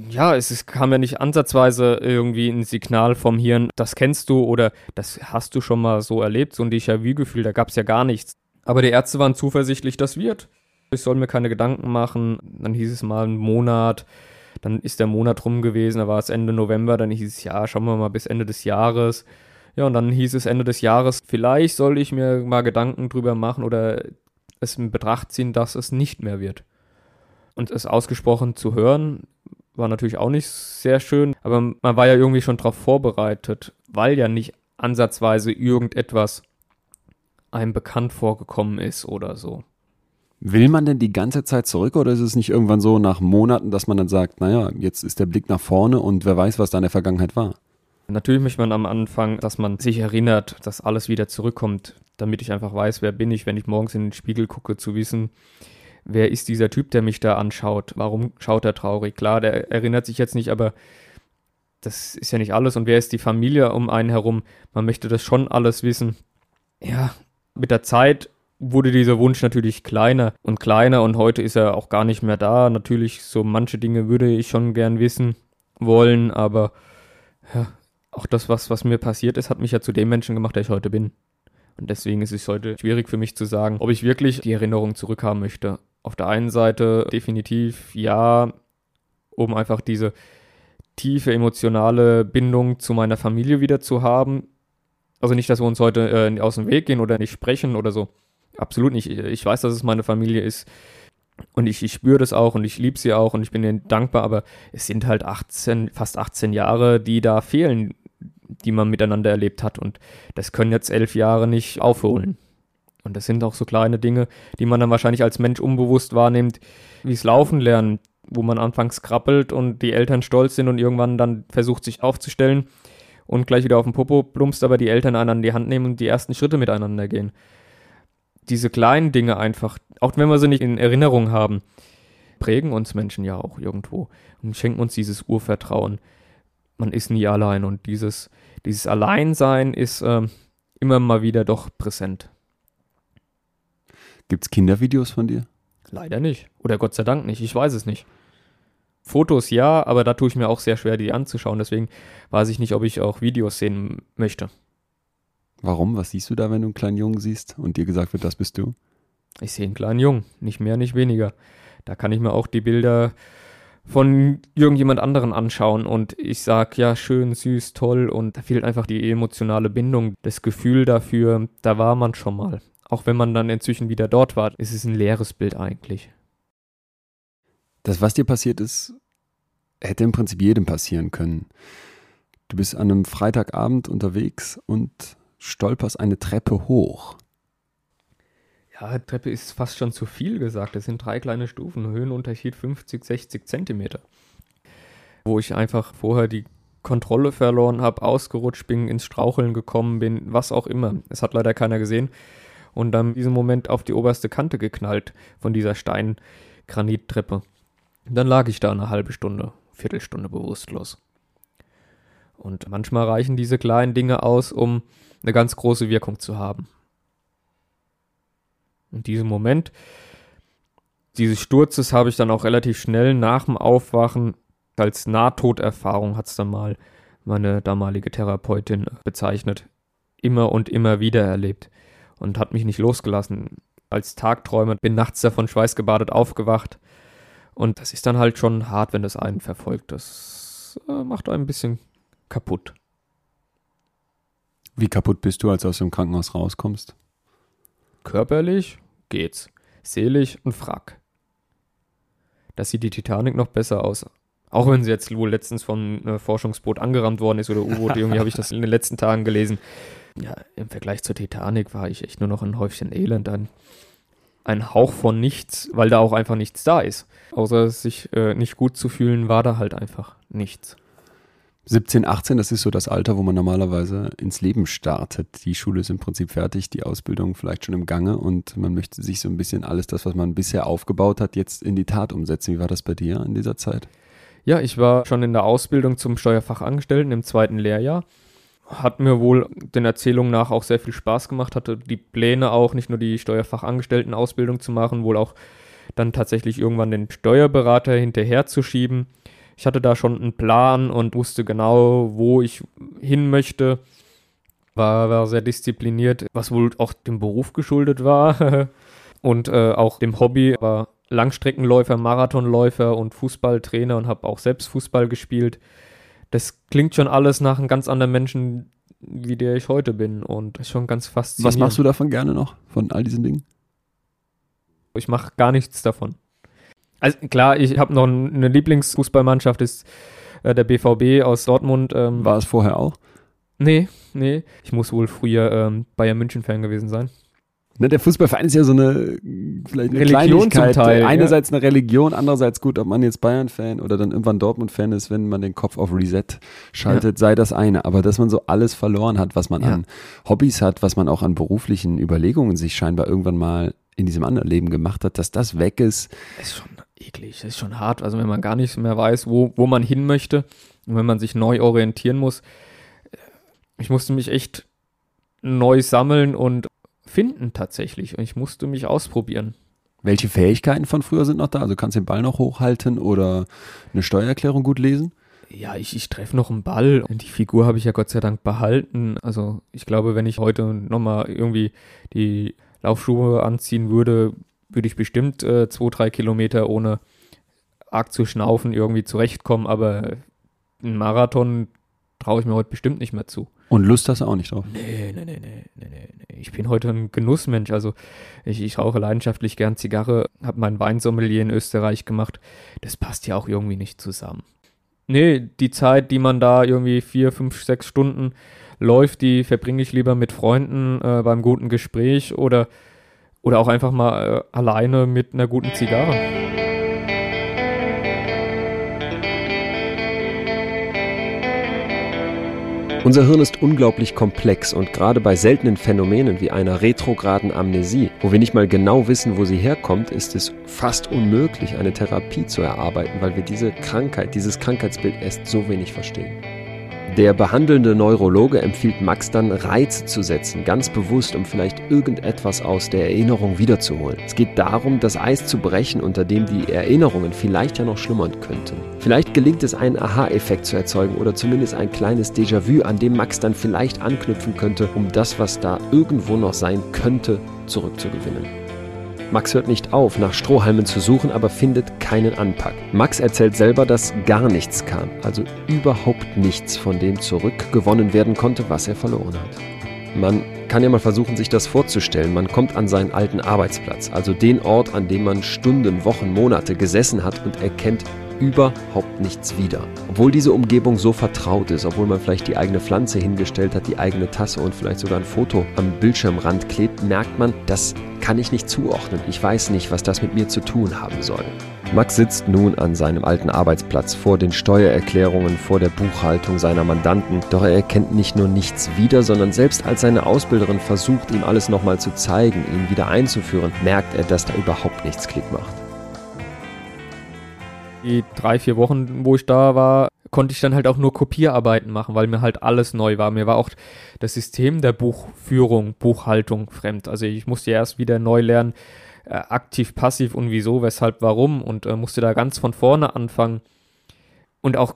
Ja, es, es kam ja nicht ansatzweise irgendwie ein Signal vom Hirn, das kennst du oder das hast du schon mal so erlebt, so ein Déjà-vu-Gefühl, da gab es ja gar nichts. Aber die Ärzte waren zuversichtlich, das wird. Ich soll mir keine Gedanken machen. Dann hieß es mal einen Monat. Dann ist der Monat rum gewesen, da war es Ende November. Dann hieß es, ja, schauen wir mal bis Ende des Jahres. Ja, und dann hieß es Ende des Jahres, vielleicht soll ich mir mal Gedanken drüber machen oder es in Betracht ziehen, dass es nicht mehr wird. Und es ausgesprochen zu hören, war natürlich auch nicht sehr schön, aber man war ja irgendwie schon darauf vorbereitet, weil ja nicht ansatzweise irgendetwas einem bekannt vorgekommen ist oder so. Will man denn die ganze Zeit zurück oder ist es nicht irgendwann so nach Monaten, dass man dann sagt, naja, jetzt ist der Blick nach vorne und wer weiß, was da in der Vergangenheit war? Natürlich möchte man am Anfang, dass man sich erinnert, dass alles wieder zurückkommt, damit ich einfach weiß, wer bin ich, wenn ich morgens in den Spiegel gucke, zu wissen, wer ist dieser Typ, der mich da anschaut, warum schaut er traurig. Klar, der erinnert sich jetzt nicht, aber das ist ja nicht alles und wer ist die Familie um einen herum, man möchte das schon alles wissen. Ja, mit der Zeit wurde dieser Wunsch natürlich kleiner und kleiner und heute ist er auch gar nicht mehr da. Natürlich, so manche Dinge würde ich schon gern wissen wollen, aber ja, auch das, was, was mir passiert ist, hat mich ja zu dem Menschen gemacht, der ich heute bin. Und deswegen ist es heute schwierig für mich zu sagen, ob ich wirklich die Erinnerung zurückhaben möchte. Auf der einen Seite definitiv ja, um einfach diese tiefe emotionale Bindung zu meiner Familie wieder zu haben, also nicht, dass wir uns heute äh, aus dem Weg gehen oder nicht sprechen oder so. Absolut nicht. Ich weiß, dass es meine Familie ist. Und ich, ich spüre das auch und ich liebe sie auch und ich bin ihnen dankbar, aber es sind halt 18, fast 18 Jahre, die da fehlen, die man miteinander erlebt hat. Und das können jetzt elf Jahre nicht aufholen. Und das sind auch so kleine Dinge, die man dann wahrscheinlich als Mensch unbewusst wahrnimmt, wie es laufen lernen, wo man anfangs krabbelt und die Eltern stolz sind und irgendwann dann versucht, sich aufzustellen und gleich wieder auf den Popo plumpst, aber die Eltern einen an die Hand nehmen und die ersten Schritte miteinander gehen. Diese kleinen Dinge einfach, auch wenn wir sie nicht in Erinnerung haben, prägen uns Menschen ja auch irgendwo und schenken uns dieses Urvertrauen. Man ist nie allein und dieses, dieses Alleinsein ist äh, immer mal wieder doch präsent. Gibt es Kindervideos von dir? Leider nicht. Oder Gott sei Dank nicht. Ich weiß es nicht. Fotos ja, aber da tue ich mir auch sehr schwer, die anzuschauen. Deswegen weiß ich nicht, ob ich auch Videos sehen möchte. Warum? Was siehst du da, wenn du einen kleinen Jungen siehst und dir gesagt wird, das bist du? Ich sehe einen kleinen Jungen, nicht mehr, nicht weniger. Da kann ich mir auch die Bilder von irgendjemand anderen anschauen und ich sag ja schön, süß, toll und da fehlt einfach die emotionale Bindung, das Gefühl dafür, da war man schon mal. Auch wenn man dann inzwischen wieder dort war, ist es ein leeres Bild eigentlich. Das, was dir passiert ist, hätte im Prinzip jedem passieren können. Du bist an einem Freitagabend unterwegs und stolperst eine Treppe hoch. Ja, Treppe ist fast schon zu viel gesagt. Es sind drei kleine Stufen, Höhenunterschied 50, 60 Zentimeter. Wo ich einfach vorher die Kontrolle verloren habe, ausgerutscht bin, ins Straucheln gekommen bin, was auch immer. Es hat leider keiner gesehen. Und dann in diesem Moment auf die oberste Kante geknallt von dieser Stein-Granittreppe. Dann lag ich da eine halbe Stunde, Viertelstunde bewusstlos. Und manchmal reichen diese kleinen Dinge aus, um eine ganz große Wirkung zu haben. In diesem Moment dieses Sturzes habe ich dann auch relativ schnell nach dem Aufwachen als Nahtoderfahrung hat es dann mal meine damalige Therapeutin bezeichnet. Immer und immer wieder erlebt und hat mich nicht losgelassen. Als Tagträumer bin nachts davon schweißgebadet aufgewacht und das ist dann halt schon hart, wenn das einen verfolgt. Das äh, macht einen ein bisschen kaputt. Wie kaputt bist du, als du aus dem Krankenhaus rauskommst? Körperlich geht's. Seelisch ein Frack. Da sieht die Titanic noch besser aus. Auch wenn sie jetzt wohl letztens vom äh, Forschungsboot angerammt worden ist oder U-Boot, irgendwie habe ich das in den letzten Tagen gelesen. Ja, im Vergleich zur Titanic war ich echt nur noch ein Häufchen Elend, ein, ein Hauch von nichts, weil da auch einfach nichts da ist. Außer sich äh, nicht gut zu fühlen, war da halt einfach nichts. 17, 18, das ist so das Alter, wo man normalerweise ins Leben startet. Die Schule ist im Prinzip fertig, die Ausbildung vielleicht schon im Gange und man möchte sich so ein bisschen alles das, was man bisher aufgebaut hat, jetzt in die Tat umsetzen. Wie war das bei dir in dieser Zeit? Ja, ich war schon in der Ausbildung zum Steuerfachangestellten im zweiten Lehrjahr. Hat mir wohl den Erzählungen nach auch sehr viel Spaß gemacht, hatte die Pläne auch, nicht nur die Steuerfachangestellten-Ausbildung zu machen, wohl auch dann tatsächlich irgendwann den Steuerberater hinterherzuschieben. Ich hatte da schon einen Plan und wusste genau, wo ich hin möchte. War, war sehr diszipliniert, was wohl auch dem Beruf geschuldet war und äh, auch dem Hobby. War Langstreckenläufer, Marathonläufer und Fußballtrainer und habe auch selbst Fußball gespielt. Das klingt schon alles nach einem ganz anderen Menschen, wie der ich heute bin und ist schon ganz faszinierend. Was machst du davon gerne noch, von all diesen Dingen? Ich mache gar nichts davon. Also klar, ich habe noch eine Lieblingsfußballmannschaft, ist äh, der BVB aus Dortmund. Ähm, War es vorher auch? Nee, nee. Ich muss wohl früher ähm, Bayern München-Fan gewesen sein. Ne, der Fußballverein ist ja so eine vielleicht eine Religion zum Teil. Einerseits ja. eine Religion, andererseits gut, ob man jetzt Bayern-Fan oder dann irgendwann Dortmund-Fan ist, wenn man den Kopf auf Reset schaltet, ja. sei das eine. Aber dass man so alles verloren hat, was man ja. an Hobbys hat, was man auch an beruflichen Überlegungen sich scheinbar irgendwann mal in diesem anderen Leben gemacht hat, dass das weg ist. Ist schon eklig, das ist schon hart. Also wenn man gar nicht mehr weiß, wo, wo man hin möchte und wenn man sich neu orientieren muss. Ich musste mich echt neu sammeln und finden tatsächlich. Und ich musste mich ausprobieren. Welche Fähigkeiten von früher sind noch da? Also kannst du den Ball noch hochhalten oder eine Steuererklärung gut lesen? Ja, ich, ich treffe noch einen Ball. Die Figur habe ich ja Gott sei Dank behalten. Also ich glaube, wenn ich heute nochmal irgendwie die Laufschuhe anziehen würde, würde ich bestimmt äh, zwei, drei Kilometer ohne arg zu schnaufen irgendwie zurechtkommen, aber einen Marathon traue ich mir heute bestimmt nicht mehr zu. Und Lust hast du auch nicht drauf? Nee, nee, nee, nee, nee, nee. Ich bin heute ein Genussmensch. Also ich, ich rauche leidenschaftlich gern Zigarre, habe meinen Weinsommelier in Österreich gemacht. Das passt ja auch irgendwie nicht zusammen. Nee, die Zeit, die man da irgendwie vier, fünf, sechs Stunden läuft, die verbringe ich lieber mit Freunden äh, beim guten Gespräch oder oder auch einfach mal äh, alleine mit einer guten Zigarre. Unser Hirn ist unglaublich komplex und gerade bei seltenen Phänomenen wie einer retrograden Amnesie, wo wir nicht mal genau wissen, wo sie herkommt, ist es fast unmöglich, eine Therapie zu erarbeiten, weil wir diese Krankheit, dieses Krankheitsbild erst so wenig verstehen. Der behandelnde Neurologe empfiehlt Max dann, Reize zu setzen, ganz bewusst, um vielleicht irgendetwas aus der Erinnerung wiederzuholen. Es geht darum, das Eis zu brechen, unter dem die Erinnerungen vielleicht ja noch schlummern könnten. Vielleicht gelingt es, einen Aha-Effekt zu erzeugen oder zumindest ein kleines Déjà-vu, an dem Max dann vielleicht anknüpfen könnte, um das, was da irgendwo noch sein könnte, zurückzugewinnen. Max hört nicht auf, nach Strohhalmen zu suchen, aber findet keinen Anpack. Max erzählt selber, dass gar nichts kam, also überhaupt nichts von dem zurückgewonnen werden konnte, was er verloren hat. Man kann ja mal versuchen, sich das vorzustellen. Man kommt an seinen alten Arbeitsplatz, also den Ort, an dem man Stunden, Wochen, Monate gesessen hat und erkennt überhaupt nichts wieder. Obwohl diese Umgebung so vertraut ist, obwohl man vielleicht die eigene Pflanze hingestellt hat, die eigene Tasse und vielleicht sogar ein Foto am Bildschirmrand klebt, merkt man, das kann ich nicht zuordnen. Ich weiß nicht, was das mit mir zu tun haben soll. Max sitzt nun an seinem alten Arbeitsplatz vor den Steuererklärungen, vor der Buchhaltung seiner Mandanten. Doch er erkennt nicht nur nichts wieder, sondern selbst als seine Ausbilderin versucht, ihm alles nochmal zu zeigen, ihn wieder einzuführen, merkt er, dass da überhaupt nichts Klick macht. Die drei, vier Wochen, wo ich da war, konnte ich dann halt auch nur Kopierarbeiten machen, weil mir halt alles neu war. Mir war auch das System der Buchführung, Buchhaltung fremd. Also ich musste ja erst wieder neu lernen, äh, aktiv, passiv und wieso, weshalb, warum und äh, musste da ganz von vorne anfangen. Und auch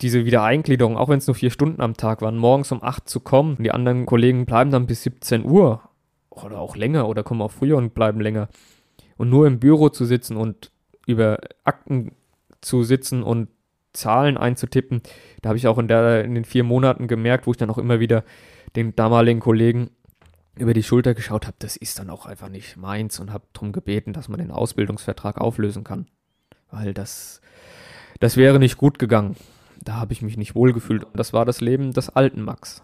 diese Wiedereingliederung, auch wenn es nur vier Stunden am Tag waren, morgens um acht zu kommen, die anderen Kollegen bleiben dann bis 17 Uhr oder auch länger oder kommen auch früher und bleiben länger. Und nur im Büro zu sitzen und über Akten zu sitzen und Zahlen einzutippen, da habe ich auch in, der, in den vier Monaten gemerkt, wo ich dann auch immer wieder den damaligen Kollegen über die Schulter geschaut habe, das ist dann auch einfach nicht meins und habe darum gebeten, dass man den Ausbildungsvertrag auflösen kann. Weil das, das wäre nicht gut gegangen. Da habe ich mich nicht wohlgefühlt. Und das war das Leben des alten Max.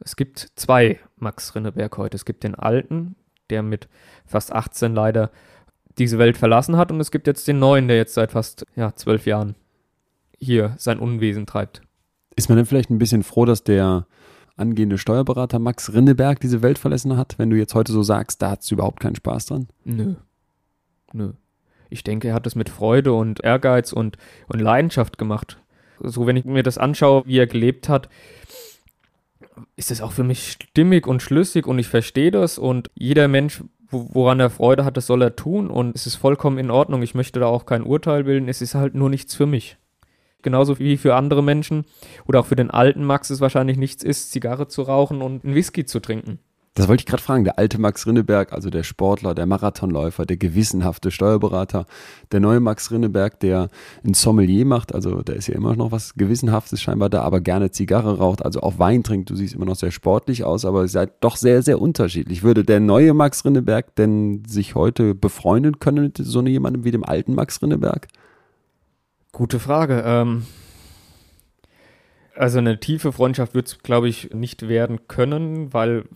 Es gibt zwei Max Rinneberg heute. Es gibt den alten, der mit fast 18 leider diese Welt verlassen hat. Und es gibt jetzt den neuen, der jetzt seit fast ja, zwölf Jahren hier sein Unwesen treibt. Ist man denn vielleicht ein bisschen froh, dass der angehende Steuerberater Max Rinneberg diese Welt verlassen hat, wenn du jetzt heute so sagst, da hat es überhaupt keinen Spaß dran? Nö. Nö. Ich denke, er hat es mit Freude und Ehrgeiz und, und Leidenschaft gemacht. So, wenn ich mir das anschaue, wie er gelebt hat, ist es auch für mich stimmig und schlüssig und ich verstehe das und jeder Mensch, woran er Freude hat, das soll er tun und es ist vollkommen in Ordnung. Ich möchte da auch kein Urteil bilden, es ist halt nur nichts für mich genauso wie für andere Menschen oder auch für den alten Max es wahrscheinlich nichts ist, Zigarre zu rauchen und einen Whisky zu trinken. Das wollte ich gerade fragen. Der alte Max Rinneberg, also der Sportler, der Marathonläufer, der gewissenhafte Steuerberater, der neue Max Rinneberg, der ein Sommelier macht, also da ist ja immer noch was Gewissenhaftes scheinbar da, aber gerne Zigarre raucht, also auch Wein trinkt. Du siehst immer noch sehr sportlich aus, aber seid doch sehr, sehr unterschiedlich. Würde der neue Max Rinneberg denn sich heute befreunden können mit so jemandem wie dem alten Max Rinneberg? Gute Frage. Ähm, also eine tiefe Freundschaft wird es, glaube ich, nicht werden können, weil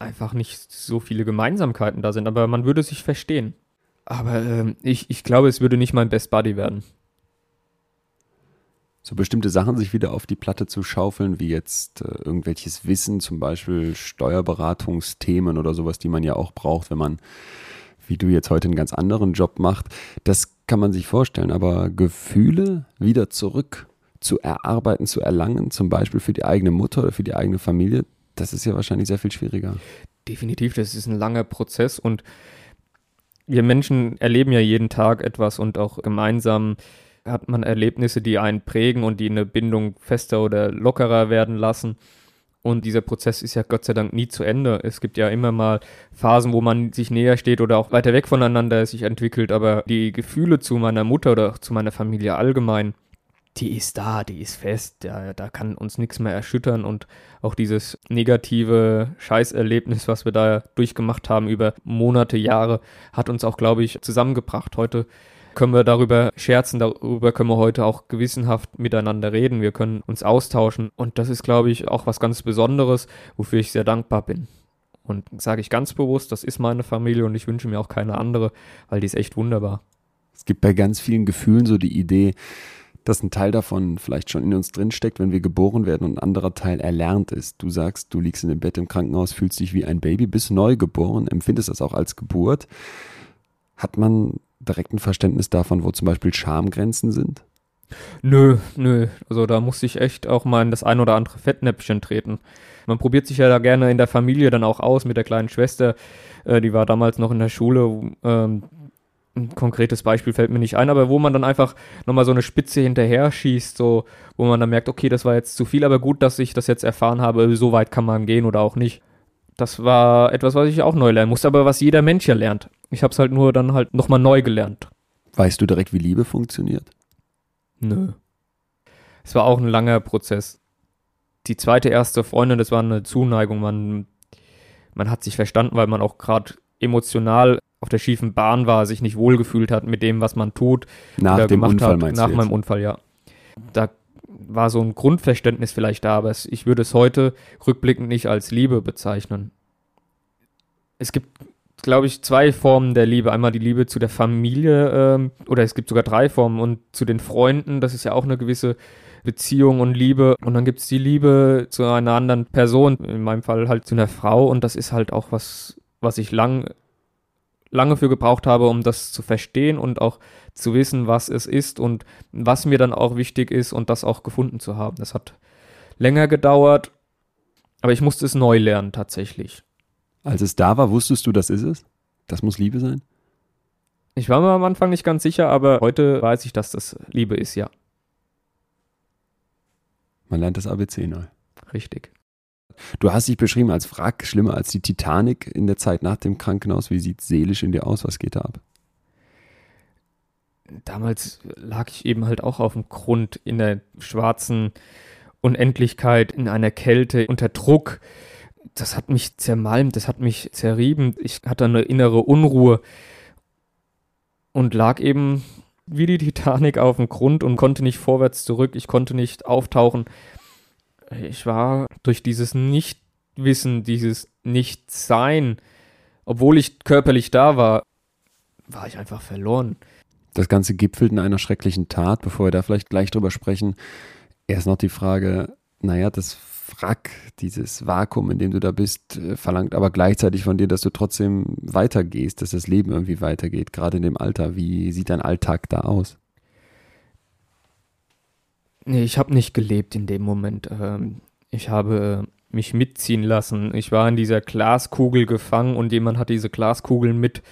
einfach nicht so viele Gemeinsamkeiten da sind. Aber man würde sich verstehen. Aber ähm, ich, ich glaube, es würde nicht mein Best Buddy werden. So bestimmte Sachen sich wieder auf die Platte zu schaufeln, wie jetzt äh, irgendwelches Wissen, zum Beispiel Steuerberatungsthemen oder sowas, die man ja auch braucht, wenn man, wie du jetzt heute einen ganz anderen Job macht. Das kann man sich vorstellen, aber Gefühle wieder zurück zu erarbeiten, zu erlangen, zum Beispiel für die eigene Mutter oder für die eigene Familie, das ist ja wahrscheinlich sehr viel schwieriger. Definitiv, das ist ein langer Prozess und wir Menschen erleben ja jeden Tag etwas und auch gemeinsam hat man Erlebnisse, die einen prägen und die eine Bindung fester oder lockerer werden lassen. Und dieser Prozess ist ja Gott sei Dank nie zu Ende. Es gibt ja immer mal Phasen, wo man sich näher steht oder auch weiter weg voneinander sich entwickelt. Aber die Gefühle zu meiner Mutter oder zu meiner Familie allgemein, die ist da, die ist fest. Ja, da kann uns nichts mehr erschüttern. Und auch dieses negative Scheißerlebnis, was wir da durchgemacht haben über Monate, Jahre, hat uns auch, glaube ich, zusammengebracht. Heute können wir darüber scherzen, darüber können wir heute auch gewissenhaft miteinander reden, wir können uns austauschen und das ist, glaube ich, auch was ganz Besonderes, wofür ich sehr dankbar bin. Und sage ich ganz bewusst, das ist meine Familie und ich wünsche mir auch keine andere, weil die ist echt wunderbar. Es gibt bei ganz vielen Gefühlen so die Idee, dass ein Teil davon vielleicht schon in uns drinsteckt, wenn wir geboren werden und ein anderer Teil erlernt ist. Du sagst, du liegst in dem Bett im Krankenhaus, fühlst dich wie ein Baby, bist neu geboren, empfindest das auch als Geburt. Hat man direkt ein Verständnis davon, wo zum Beispiel Schamgrenzen sind? Nö, nö. Also da musste ich echt auch mal in das ein oder andere Fettnäpfchen treten. Man probiert sich ja da gerne in der Familie dann auch aus mit der kleinen Schwester. Äh, die war damals noch in der Schule. Ähm, ein konkretes Beispiel fällt mir nicht ein, aber wo man dann einfach nochmal so eine Spitze hinterher schießt, so, wo man dann merkt, okay, das war jetzt zu viel, aber gut, dass ich das jetzt erfahren habe, so weit kann man gehen oder auch nicht. Das war etwas, was ich auch neu lernen musste, aber was jeder Mensch ja lernt. Ich habe es halt nur dann halt nochmal neu gelernt. Weißt du direkt, wie Liebe funktioniert? Nö. Es war auch ein langer Prozess. Die zweite erste Freundin, das war eine Zuneigung. Man, man hat sich verstanden, weil man auch gerade emotional auf der schiefen Bahn war, sich nicht wohlgefühlt hat mit dem, was man tut. Nach dem Unfall hat, meinst Nach du meinem Unfall, ja. Da war so ein Grundverständnis vielleicht da, aber ich würde es heute rückblickend nicht als Liebe bezeichnen. Es gibt, glaube ich, zwei Formen der Liebe. Einmal die Liebe zu der Familie, ähm, oder es gibt sogar drei Formen und zu den Freunden, das ist ja auch eine gewisse Beziehung und Liebe. Und dann gibt es die Liebe zu einer anderen Person, in meinem Fall halt zu einer Frau und das ist halt auch was, was ich lang lange für gebraucht habe, um das zu verstehen und auch zu wissen, was es ist und was mir dann auch wichtig ist und das auch gefunden zu haben. Das hat länger gedauert, aber ich musste es neu lernen tatsächlich. Als es da war, wusstest du, das ist es? Das muss Liebe sein? Ich war mir am Anfang nicht ganz sicher, aber heute weiß ich, dass das Liebe ist, ja. Man lernt das ABC neu. Richtig. Du hast dich beschrieben als Wrack, schlimmer als die Titanic in der Zeit nach dem Krankenhaus. Wie sieht seelisch in dir aus? Was geht da ab? Damals lag ich eben halt auch auf dem Grund in der schwarzen Unendlichkeit, in einer Kälte, unter Druck. Das hat mich zermalmt, das hat mich zerrieben. Ich hatte eine innere Unruhe und lag eben wie die Titanic auf dem Grund und konnte nicht vorwärts zurück. Ich konnte nicht auftauchen ich war durch dieses Nichtwissen, dieses Nichtsein, obwohl ich körperlich da war, war ich einfach verloren. Das Ganze gipfelt in einer schrecklichen Tat, bevor wir da vielleicht gleich drüber sprechen. Erst noch die Frage, naja, das Wrack, dieses Vakuum, in dem du da bist, äh, verlangt aber gleichzeitig von dir, dass du trotzdem weitergehst, dass das Leben irgendwie weitergeht, gerade in dem Alter. Wie sieht dein Alltag da aus? Nee, ich habe nicht gelebt in dem Moment. Ähm, ich habe mich mitziehen lassen. Ich war in dieser Glaskugel gefangen und jemand hat diese Glaskugel mit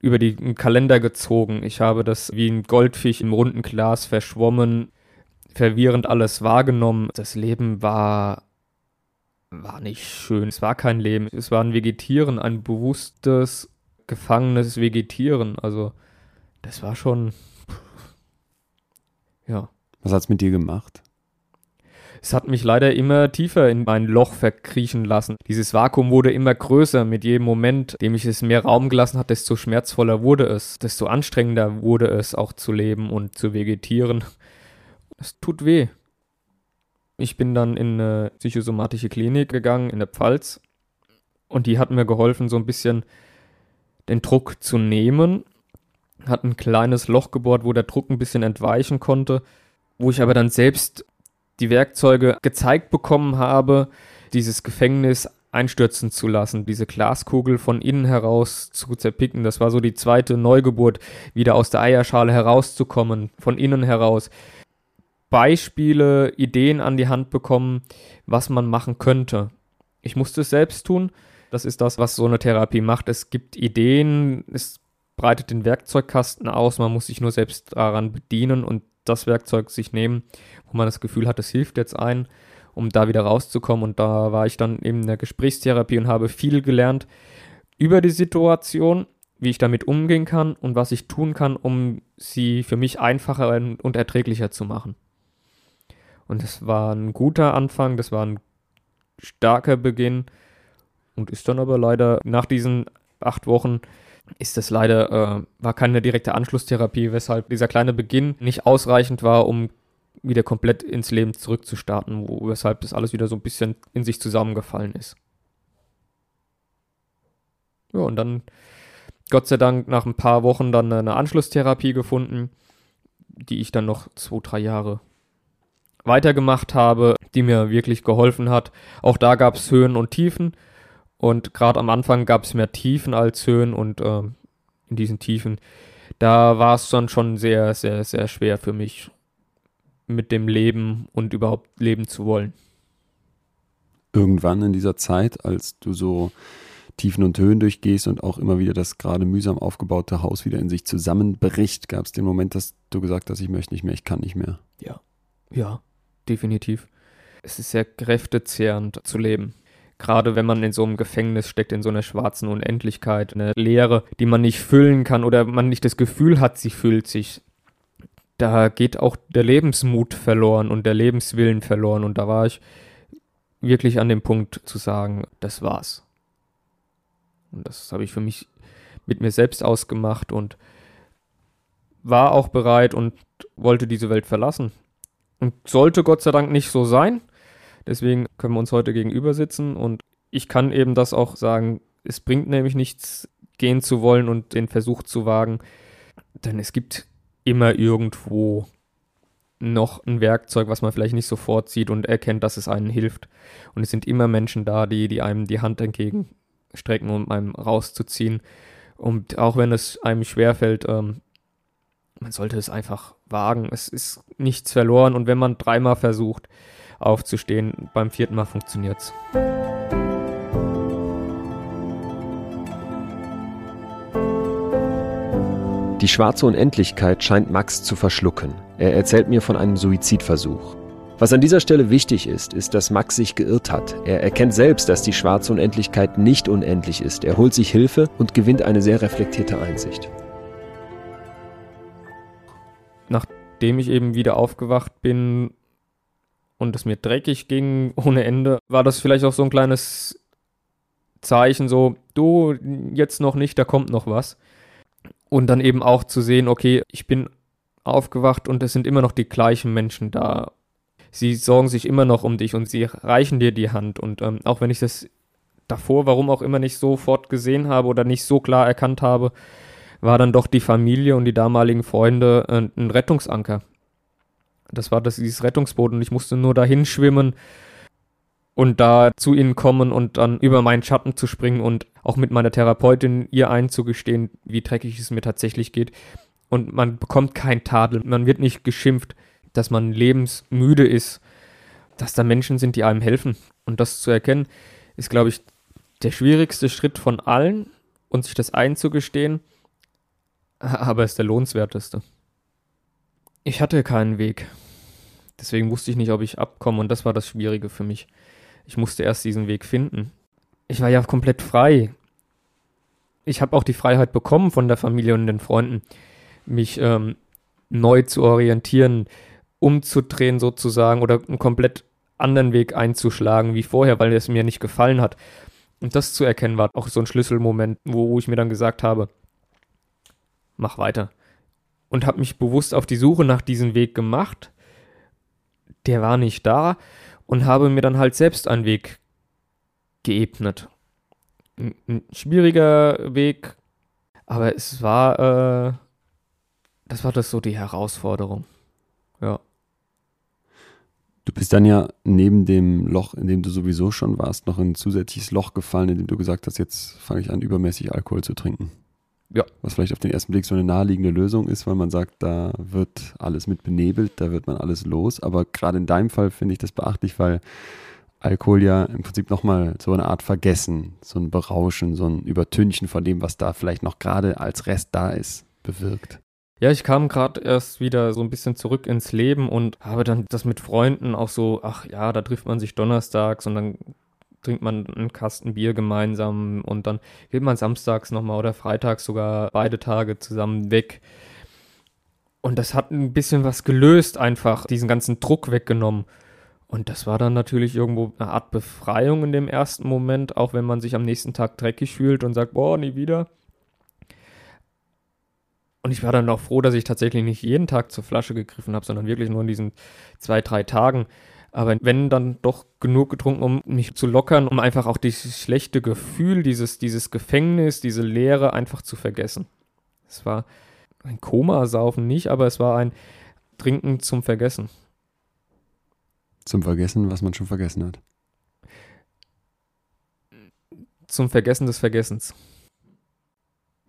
über den Kalender gezogen. Ich habe das wie ein Goldfisch im runden Glas verschwommen, verwirrend alles wahrgenommen. Das Leben war war nicht schön. Es war kein Leben. Es war ein Vegetieren, ein bewusstes, gefangenes Vegetieren. Also das war schon ja. Was hat es mit dir gemacht? Es hat mich leider immer tiefer in mein Loch verkriechen lassen. Dieses Vakuum wurde immer größer mit jedem Moment, dem ich es mehr Raum gelassen hat, desto schmerzvoller wurde es, desto anstrengender wurde es auch zu leben und zu vegetieren. Es tut weh. Ich bin dann in eine psychosomatische Klinik gegangen in der Pfalz und die hat mir geholfen, so ein bisschen den Druck zu nehmen. Hat ein kleines Loch gebohrt, wo der Druck ein bisschen entweichen konnte wo ich aber dann selbst die Werkzeuge gezeigt bekommen habe, dieses Gefängnis einstürzen zu lassen, diese Glaskugel von innen heraus zu zerpicken. Das war so die zweite Neugeburt, wieder aus der Eierschale herauszukommen, von innen heraus. Beispiele, Ideen an die Hand bekommen, was man machen könnte. Ich musste es selbst tun. Das ist das, was so eine Therapie macht. Es gibt Ideen, es breitet den Werkzeugkasten aus, man muss sich nur selbst daran bedienen und das Werkzeug sich nehmen, wo man das Gefühl hat, es hilft jetzt ein, um da wieder rauszukommen. Und da war ich dann eben in der Gesprächstherapie und habe viel gelernt über die Situation, wie ich damit umgehen kann und was ich tun kann, um sie für mich einfacher und erträglicher zu machen. Und es war ein guter Anfang, das war ein starker Beginn und ist dann aber leider nach diesen acht Wochen ist das leider, äh, war keine direkte Anschlusstherapie, weshalb dieser kleine Beginn nicht ausreichend war, um wieder komplett ins Leben zurückzustarten, wo, weshalb das alles wieder so ein bisschen in sich zusammengefallen ist. Ja, und dann Gott sei Dank nach ein paar Wochen dann eine Anschlusstherapie gefunden, die ich dann noch zwei, drei Jahre weitergemacht habe, die mir wirklich geholfen hat. Auch da gab es Höhen und Tiefen. Und gerade am Anfang gab es mehr Tiefen als Höhen und äh, in diesen Tiefen, da war es dann schon sehr, sehr, sehr schwer für mich mit dem Leben und überhaupt leben zu wollen. Irgendwann in dieser Zeit, als du so Tiefen und Höhen durchgehst und auch immer wieder das gerade mühsam aufgebaute Haus wieder in sich zusammenbricht, gab es den Moment, dass du gesagt hast, ich möchte nicht mehr, ich kann nicht mehr. Ja, ja, definitiv. Es ist sehr kräftezehrend zu leben. Gerade wenn man in so einem Gefängnis steckt, in so einer schwarzen Unendlichkeit, eine Leere, die man nicht füllen kann oder man nicht das Gefühl hat, sie füllt sich. Da geht auch der Lebensmut verloren und der Lebenswillen verloren. Und da war ich wirklich an dem Punkt zu sagen, das war's. Und das habe ich für mich mit mir selbst ausgemacht und war auch bereit und wollte diese Welt verlassen. Und sollte Gott sei Dank nicht so sein. Deswegen können wir uns heute gegenüber sitzen und ich kann eben das auch sagen, es bringt nämlich nichts, gehen zu wollen und den Versuch zu wagen, denn es gibt immer irgendwo noch ein Werkzeug, was man vielleicht nicht sofort sieht und erkennt, dass es einen hilft. Und es sind immer Menschen da, die, die einem die Hand entgegenstrecken, um einem rauszuziehen. Und auch wenn es einem schwerfällt, ähm, man sollte es einfach wagen. Es ist nichts verloren und wenn man dreimal versucht aufzustehen, beim vierten Mal funktioniert es. Die schwarze Unendlichkeit scheint Max zu verschlucken. Er erzählt mir von einem Suizidversuch. Was an dieser Stelle wichtig ist, ist, dass Max sich geirrt hat. Er erkennt selbst, dass die schwarze Unendlichkeit nicht unendlich ist. Er holt sich Hilfe und gewinnt eine sehr reflektierte Einsicht. Nachdem ich eben wieder aufgewacht bin und es mir dreckig ging ohne Ende, war das vielleicht auch so ein kleines Zeichen, so, du, jetzt noch nicht, da kommt noch was. Und dann eben auch zu sehen, okay, ich bin aufgewacht und es sind immer noch die gleichen Menschen da. Sie sorgen sich immer noch um dich und sie reichen dir die Hand. Und ähm, auch wenn ich das davor, warum auch immer, nicht sofort gesehen habe oder nicht so klar erkannt habe, war dann doch die Familie und die damaligen Freunde äh, ein Rettungsanker. Das war das, dieses Rettungsboot und ich musste nur dahin schwimmen und da zu ihnen kommen und dann über meinen Schatten zu springen und auch mit meiner Therapeutin ihr einzugestehen, wie dreckig es mir tatsächlich geht. Und man bekommt kein Tadel, man wird nicht geschimpft, dass man lebensmüde ist, dass da Menschen sind, die einem helfen. Und das zu erkennen, ist, glaube ich, der schwierigste Schritt von allen und sich das einzugestehen, aber ist der lohnenswerteste. Ich hatte keinen Weg. Deswegen wusste ich nicht, ob ich abkomme und das war das Schwierige für mich. Ich musste erst diesen Weg finden. Ich war ja komplett frei. Ich habe auch die Freiheit bekommen von der Familie und den Freunden, mich ähm, neu zu orientieren, umzudrehen sozusagen oder einen komplett anderen Weg einzuschlagen wie vorher, weil es mir nicht gefallen hat. Und das zu erkennen war auch so ein Schlüsselmoment, wo ich mir dann gesagt habe, mach weiter. Und habe mich bewusst auf die Suche nach diesem Weg gemacht. Der war nicht da und habe mir dann halt selbst einen Weg geebnet. Ein, schwieriger Weg, aber es war, äh, das war das so die Herausforderung. Ja. Du bist dann ja neben dem Loch, in dem du sowieso schon warst, noch in ein zusätzliches Loch gefallen, in dem du gesagt hast, jetzt fange ich an, übermäßig Alkohol zu trinken. Ja. Was vielleicht auf den ersten Blick so eine naheliegende Lösung ist, weil man sagt, da wird alles mit benebelt, da wird man alles los. Aber gerade in deinem Fall finde ich das beachtlich, weil Alkohol ja im Prinzip nochmal so eine Art Vergessen, so ein Berauschen, so ein Übertünchen von dem, was da vielleicht noch gerade als Rest da ist, bewirkt. Ja, ich kam gerade erst wieder so ein bisschen zurück ins Leben und habe dann das mit Freunden auch so, ach ja, da trifft man sich donnerstags und dann trinkt man einen Kasten Bier gemeinsam und dann geht man samstags nochmal oder freitags sogar beide Tage zusammen weg. Und das hat ein bisschen was gelöst, einfach diesen ganzen Druck weggenommen. Und das war dann natürlich irgendwo eine Art Befreiung in dem ersten Moment, auch wenn man sich am nächsten Tag dreckig fühlt und sagt, boah, nie wieder. Und ich war dann auch froh, dass ich tatsächlich nicht jeden Tag zur Flasche gegriffen habe, sondern wirklich nur in diesen zwei, drei Tagen. Aber wenn dann doch genug getrunken, um mich zu lockern, um einfach auch dieses schlechte Gefühl, dieses, dieses Gefängnis, diese Leere einfach zu vergessen. Es war ein Koma-Saufen nicht, aber es war ein Trinken zum Vergessen. Zum Vergessen, was man schon vergessen hat. Zum Vergessen des Vergessens.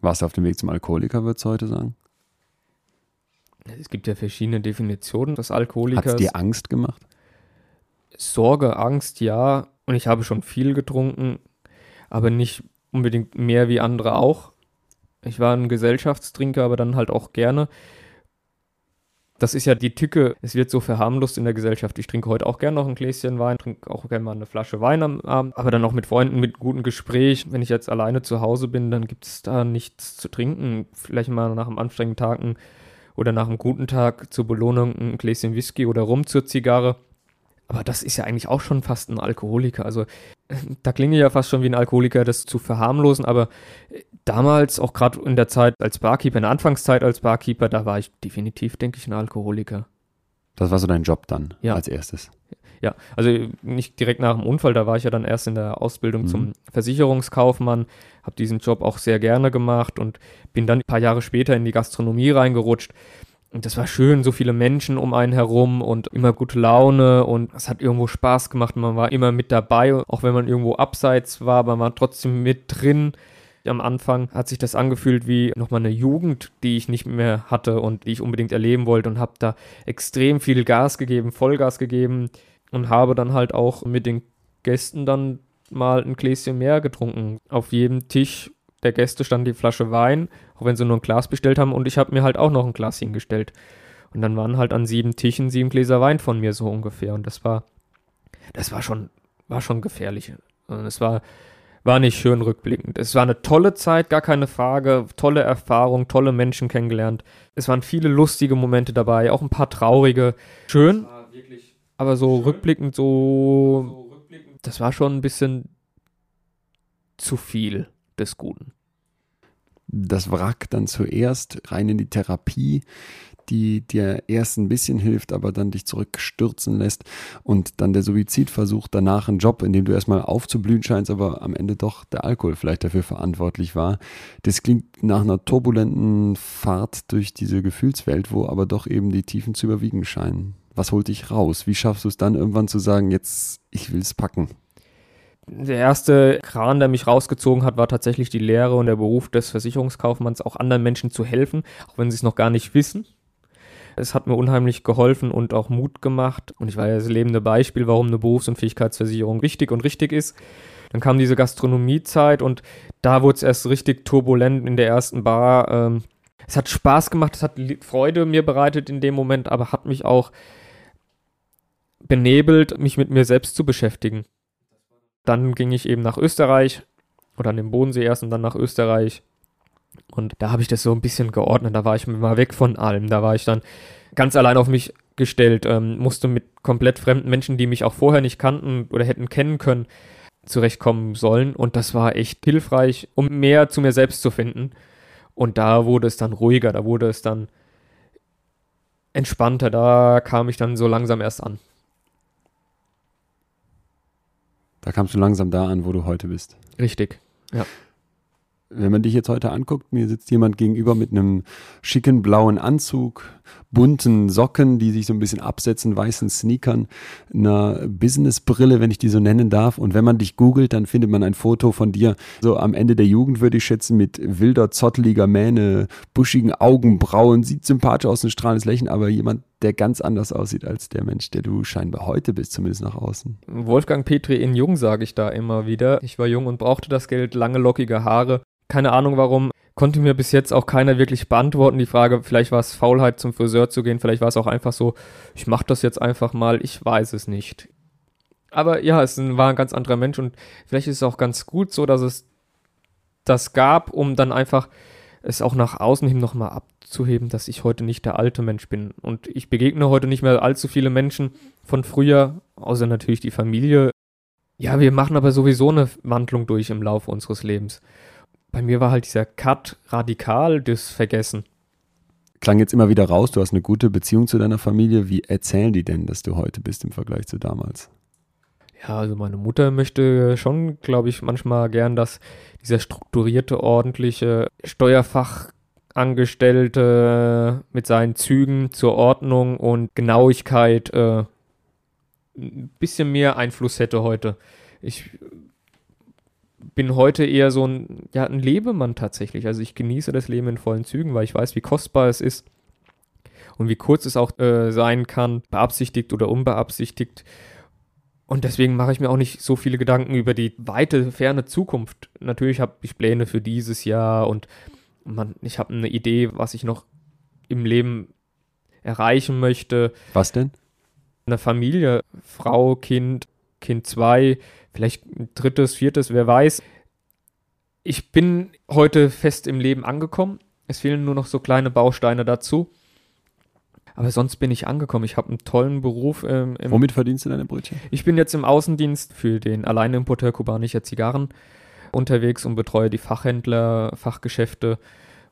Warst du auf dem Weg zum Alkoholiker, würdest du heute sagen? Es gibt ja verschiedene Definitionen des Alkoholikers. Hat dir Angst gemacht? Sorge, Angst, ja. Und ich habe schon viel getrunken, aber nicht unbedingt mehr wie andere auch. Ich war ein Gesellschaftstrinker, aber dann halt auch gerne. Das ist ja die Tücke, es wird so verharmlost in der Gesellschaft. Ich trinke heute auch gerne noch ein Gläschen Wein, trinke auch gerne mal eine Flasche Wein am Abend, aber dann auch mit Freunden, mit gutem Gespräch. Wenn ich jetzt alleine zu Hause bin, dann gibt es da nichts zu trinken. Vielleicht mal nach einem anstrengenden Tag oder nach einem guten Tag zur Belohnung ein Gläschen Whisky oder Rum zur Zigarre. Aber das ist ja eigentlich auch schon fast ein Alkoholiker. Also da klinge ich ja fast schon wie ein Alkoholiker, das zu verharmlosen. Aber äh, damals, auch gerade in der Zeit als Barkeeper, in der Anfangszeit als Barkeeper, da war ich definitiv, denke ich, ein Alkoholiker. Das war so dein Job dann ja. als erstes. Ja, also nicht direkt nach dem Unfall, da war ich ja dann erst in der Ausbildung mhm. zum Versicherungskaufmann, habe diesen Job auch sehr gerne gemacht und bin dann ein paar Jahre später in die Gastronomie reingerutscht und das war schön, so viele Menschen um einen herum und immer gute Laune und es hat irgendwo Spaß gemacht. Man war immer mit dabei, auch wenn man irgendwo abseits war, aber man war trotzdem mit drin. Am Anfang hat sich das angefühlt wie nochmal eine Jugend, die ich nicht mehr hatte und die ich unbedingt erleben wollte und habe da extrem viel Gas gegeben, Vollgas gegeben und habe dann halt auch mit den Gästen dann mal ein Gläschen mehr getrunken. Auf jedem Tisch der Gäste stand die Flasche Wein, auch wenn sie nur ein Glas bestellt haben und ich habe mir halt auch noch ein Glas hingestellt. Und dann waren halt an sieben Tischen sieben Gläser Wein von mir so ungefähr und das war das war schon war schon gefährlich. Und es war war nicht schön rückblickend. Es war eine tolle Zeit, gar keine Frage, tolle Erfahrung, tolle Menschen kennengelernt. Es waren viele lustige Momente dabei, auch ein paar traurige. Schön, aber so schön. rückblickend so, das war schon ein bisschen zu viel des Guten. Das Wrack dann zuerst rein in die Therapie, die dir erst ein bisschen hilft, aber dann dich zurückstürzen lässt und dann der Suizidversuch danach ein Job, in dem du erstmal aufzublühen scheinst, aber am Ende doch der Alkohol vielleicht dafür verantwortlich war. Das klingt nach einer turbulenten Fahrt durch diese Gefühlswelt, wo aber doch eben die Tiefen zu überwiegen scheinen. Was holt dich raus? Wie schaffst du es dann irgendwann zu sagen, jetzt, ich will es packen? Der erste Kran, der mich rausgezogen hat, war tatsächlich die Lehre und der Beruf des Versicherungskaufmanns, auch anderen Menschen zu helfen, auch wenn sie es noch gar nicht wissen. Es hat mir unheimlich geholfen und auch Mut gemacht. Und ich war ja das lebende Beispiel, warum eine Berufs- und Fähigkeitsversicherung wichtig und richtig ist. Dann kam diese Gastronomiezeit und da wurde es erst richtig turbulent in der ersten Bar. Ähm, es hat Spaß gemacht, es hat Freude mir bereitet in dem Moment, aber hat mich auch benebelt, mich mit mir selbst zu beschäftigen. Dann ging ich eben nach Österreich oder an den Bodensee erst und dann nach Österreich und da habe ich das so ein bisschen geordnet. Da war ich mal weg von allem. Da war ich dann ganz allein auf mich gestellt, ähm, musste mit komplett fremden Menschen, die mich auch vorher nicht kannten oder hätten kennen können, zurechtkommen sollen. Und das war echt hilfreich, um mehr zu mir selbst zu finden. Und da wurde es dann ruhiger, da wurde es dann entspannter. Da kam ich dann so langsam erst an. Da kamst du langsam da an, wo du heute bist. Richtig, ja wenn man dich jetzt heute anguckt, mir sitzt jemand gegenüber mit einem schicken blauen Anzug, bunten Socken, die sich so ein bisschen absetzen, weißen Sneakern, einer Businessbrille, wenn ich die so nennen darf. Und wenn man dich googelt, dann findet man ein Foto von dir, so am Ende der Jugend würde ich schätzen, mit wilder, zotteliger Mähne, buschigen Augenbrauen, sieht sympathisch aus, ein strahlendes Lächeln, aber jemand, der ganz anders aussieht als der Mensch, der du scheinbar heute bist, zumindest nach außen. Wolfgang Petri in Jung sage ich da immer wieder. Ich war jung und brauchte das Geld, lange lockige Haare keine Ahnung warum, konnte mir bis jetzt auch keiner wirklich beantworten. Die Frage, vielleicht war es Faulheit, zum Friseur zu gehen, vielleicht war es auch einfach so, ich mache das jetzt einfach mal, ich weiß es nicht. Aber ja, es war ein ganz anderer Mensch und vielleicht ist es auch ganz gut so, dass es das gab, um dann einfach es auch nach außen hin nochmal abzuheben, dass ich heute nicht der alte Mensch bin. Und ich begegne heute nicht mehr allzu viele Menschen von früher, außer natürlich die Familie. Ja, wir machen aber sowieso eine Wandlung durch im Laufe unseres Lebens bei mir war halt dieser Cut radikal das Vergessen. Klang jetzt immer wieder raus, du hast eine gute Beziehung zu deiner Familie. Wie erzählen die denn, dass du heute bist im Vergleich zu damals? Ja, also meine Mutter möchte schon, glaube ich, manchmal gern, dass dieser strukturierte, ordentliche Steuerfachangestellte mit seinen Zügen zur Ordnung und Genauigkeit äh, ein bisschen mehr Einfluss hätte heute. Ich bin heute eher so ein, ja, ein Lebemann tatsächlich. Also ich genieße das Leben in vollen Zügen, weil ich weiß, wie kostbar es ist und wie kurz es auch äh, sein kann, beabsichtigt oder unbeabsichtigt. Und deswegen mache ich mir auch nicht so viele Gedanken über die weite, ferne Zukunft. Natürlich habe ich Pläne für dieses Jahr und man, ich habe eine Idee, was ich noch im Leben erreichen möchte. Was denn? Eine Familie, Frau, Kind, Kind 2, vielleicht ein drittes, viertes, wer weiß. Ich bin heute fest im Leben angekommen. Es fehlen nur noch so kleine Bausteine dazu. Aber sonst bin ich angekommen. Ich habe einen tollen Beruf. Ähm, Womit verdienst du deine Brötchen? Ich bin jetzt im Außendienst für den Alleinimporteur kubanischer Zigarren unterwegs und betreue die Fachhändler, Fachgeschäfte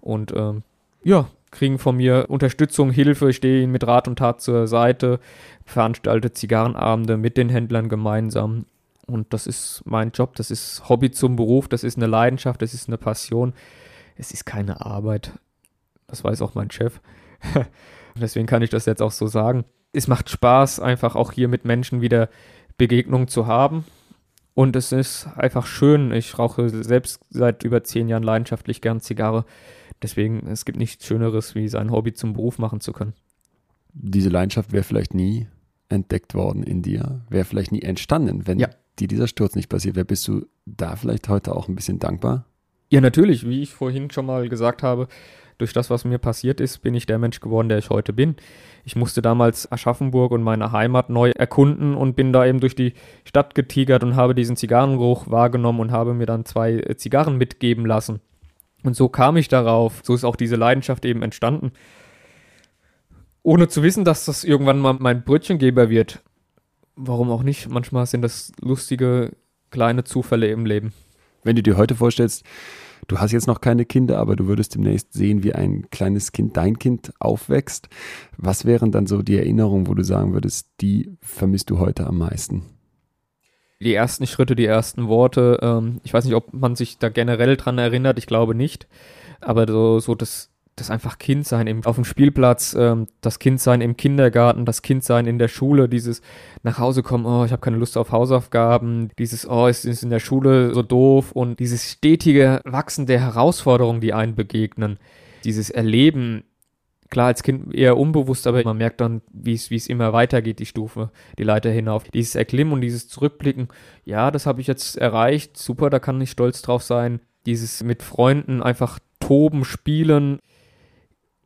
und ähm, ja, kriegen von mir Unterstützung, Hilfe, ich stehe ihnen mit Rat und Tat zur Seite, veranstalte Zigarrenabende mit den Händlern gemeinsam und das ist mein Job, das ist Hobby zum Beruf, das ist eine Leidenschaft, das ist eine Passion. Es ist keine Arbeit. Das weiß auch mein Chef. Deswegen kann ich das jetzt auch so sagen. Es macht Spaß, einfach auch hier mit Menschen wieder Begegnungen zu haben. Und es ist einfach schön. Ich rauche selbst seit über zehn Jahren leidenschaftlich gern Zigarre. Deswegen, es gibt nichts Schöneres, wie sein Hobby zum Beruf machen zu können. Diese Leidenschaft wäre vielleicht nie entdeckt worden in dir, wäre vielleicht nie entstanden, wenn ja. dir dieser Sturz nicht passiert wäre. Bist du da vielleicht heute auch ein bisschen dankbar? Ja, natürlich. Wie ich vorhin schon mal gesagt habe, durch das, was mir passiert ist, bin ich der Mensch geworden, der ich heute bin. Ich musste damals Aschaffenburg und meine Heimat neu erkunden und bin da eben durch die Stadt getigert und habe diesen Zigarrengeruch wahrgenommen und habe mir dann zwei äh, Zigarren mitgeben lassen. Und so kam ich darauf. So ist auch diese Leidenschaft eben entstanden. Ohne zu wissen, dass das irgendwann mal mein Brötchengeber wird. Warum auch nicht? Manchmal sind das lustige kleine Zufälle im Leben. Wenn du dir heute vorstellst, du hast jetzt noch keine Kinder, aber du würdest demnächst sehen, wie ein kleines Kind, dein Kind aufwächst. Was wären dann so die Erinnerungen, wo du sagen würdest, die vermisst du heute am meisten? Die ersten Schritte, die ersten Worte. Ähm, ich weiß nicht, ob man sich da generell dran erinnert. Ich glaube nicht. Aber so, so das das einfach Kindsein im, auf dem Spielplatz, ähm, das Kindsein im Kindergarten, das Kindsein in der Schule, dieses nach Hause kommen, oh, ich habe keine Lust auf Hausaufgaben, dieses, oh, es ist in der Schule so doof und dieses stetige Wachsen der Herausforderungen, die einen begegnen, dieses Erleben, klar als Kind eher unbewusst, aber man merkt dann, wie es wie es immer weitergeht, die Stufe, die Leiter hinauf. Dieses Erklimmen und dieses Zurückblicken, ja, das habe ich jetzt erreicht, super, da kann ich stolz drauf sein. Dieses mit Freunden einfach toben, spielen,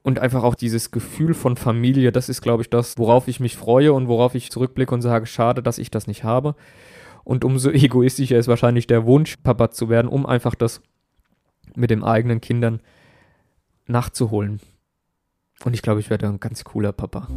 und einfach auch dieses Gefühl von Familie, das ist, glaube ich, das, worauf ich mich freue und worauf ich zurückblicke und sage, schade, dass ich das nicht habe. Und umso egoistischer ist wahrscheinlich der Wunsch, Papa zu werden, um einfach das mit den eigenen Kindern nachzuholen. Und ich glaube, ich werde ein ganz cooler Papa.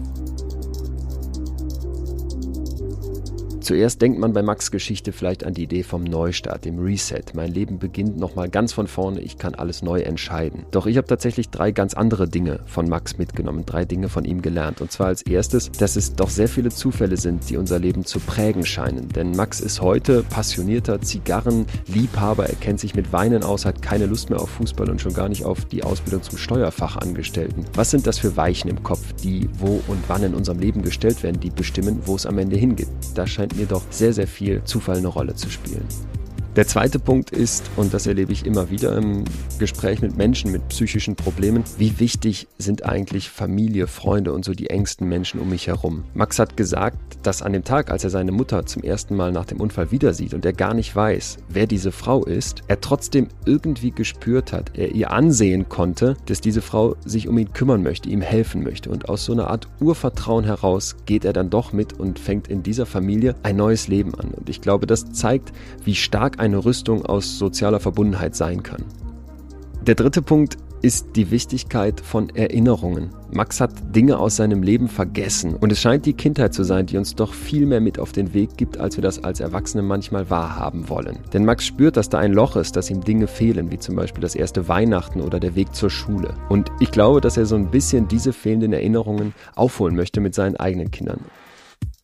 Zuerst denkt man bei Max Geschichte vielleicht an die Idee vom Neustart, dem Reset. Mein Leben beginnt nochmal ganz von vorne, ich kann alles neu entscheiden. Doch ich habe tatsächlich drei ganz andere Dinge von Max mitgenommen, drei Dinge von ihm gelernt. Und zwar als erstes, dass es doch sehr viele Zufälle sind, die unser Leben zu prägen scheinen. Denn Max ist heute passionierter Zigarrenliebhaber, er kennt sich mit Weinen aus, hat keine Lust mehr auf Fußball und schon gar nicht auf die Ausbildung zum Steuerfachangestellten. Was sind das für Weichen im Kopf, die wo und wann in unserem Leben gestellt werden, die bestimmen, wo es am Ende hingeht? Da scheint mir doch sehr, sehr viel Zufall eine Rolle zu spielen. Der zweite Punkt ist, und das erlebe ich immer wieder im Gespräch mit Menschen mit psychischen Problemen, wie wichtig sind eigentlich Familie, Freunde und so die engsten Menschen um mich herum. Max hat gesagt, dass an dem Tag, als er seine Mutter zum ersten Mal nach dem Unfall wieder sieht und er gar nicht weiß, wer diese Frau ist, er trotzdem irgendwie gespürt hat, er ihr ansehen konnte, dass diese Frau sich um ihn kümmern möchte, ihm helfen möchte. Und aus so einer Art Urvertrauen heraus geht er dann doch mit und fängt in dieser Familie ein neues Leben an. Und ich glaube, das zeigt, wie stark eine Rüstung aus sozialer Verbundenheit sein kann. Der dritte Punkt ist die Wichtigkeit von Erinnerungen. Max hat Dinge aus seinem Leben vergessen und es scheint die Kindheit zu sein, die uns doch viel mehr mit auf den Weg gibt, als wir das als Erwachsene manchmal wahrhaben wollen. Denn Max spürt, dass da ein Loch ist, dass ihm Dinge fehlen, wie zum Beispiel das erste Weihnachten oder der Weg zur Schule. Und ich glaube, dass er so ein bisschen diese fehlenden Erinnerungen aufholen möchte mit seinen eigenen Kindern.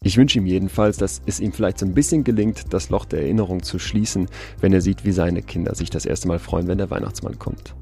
Ich wünsche ihm jedenfalls, dass es ihm vielleicht so ein bisschen gelingt, das Loch der Erinnerung zu schließen, wenn er sieht, wie seine Kinder sich das erste Mal freuen, wenn der Weihnachtsmann kommt.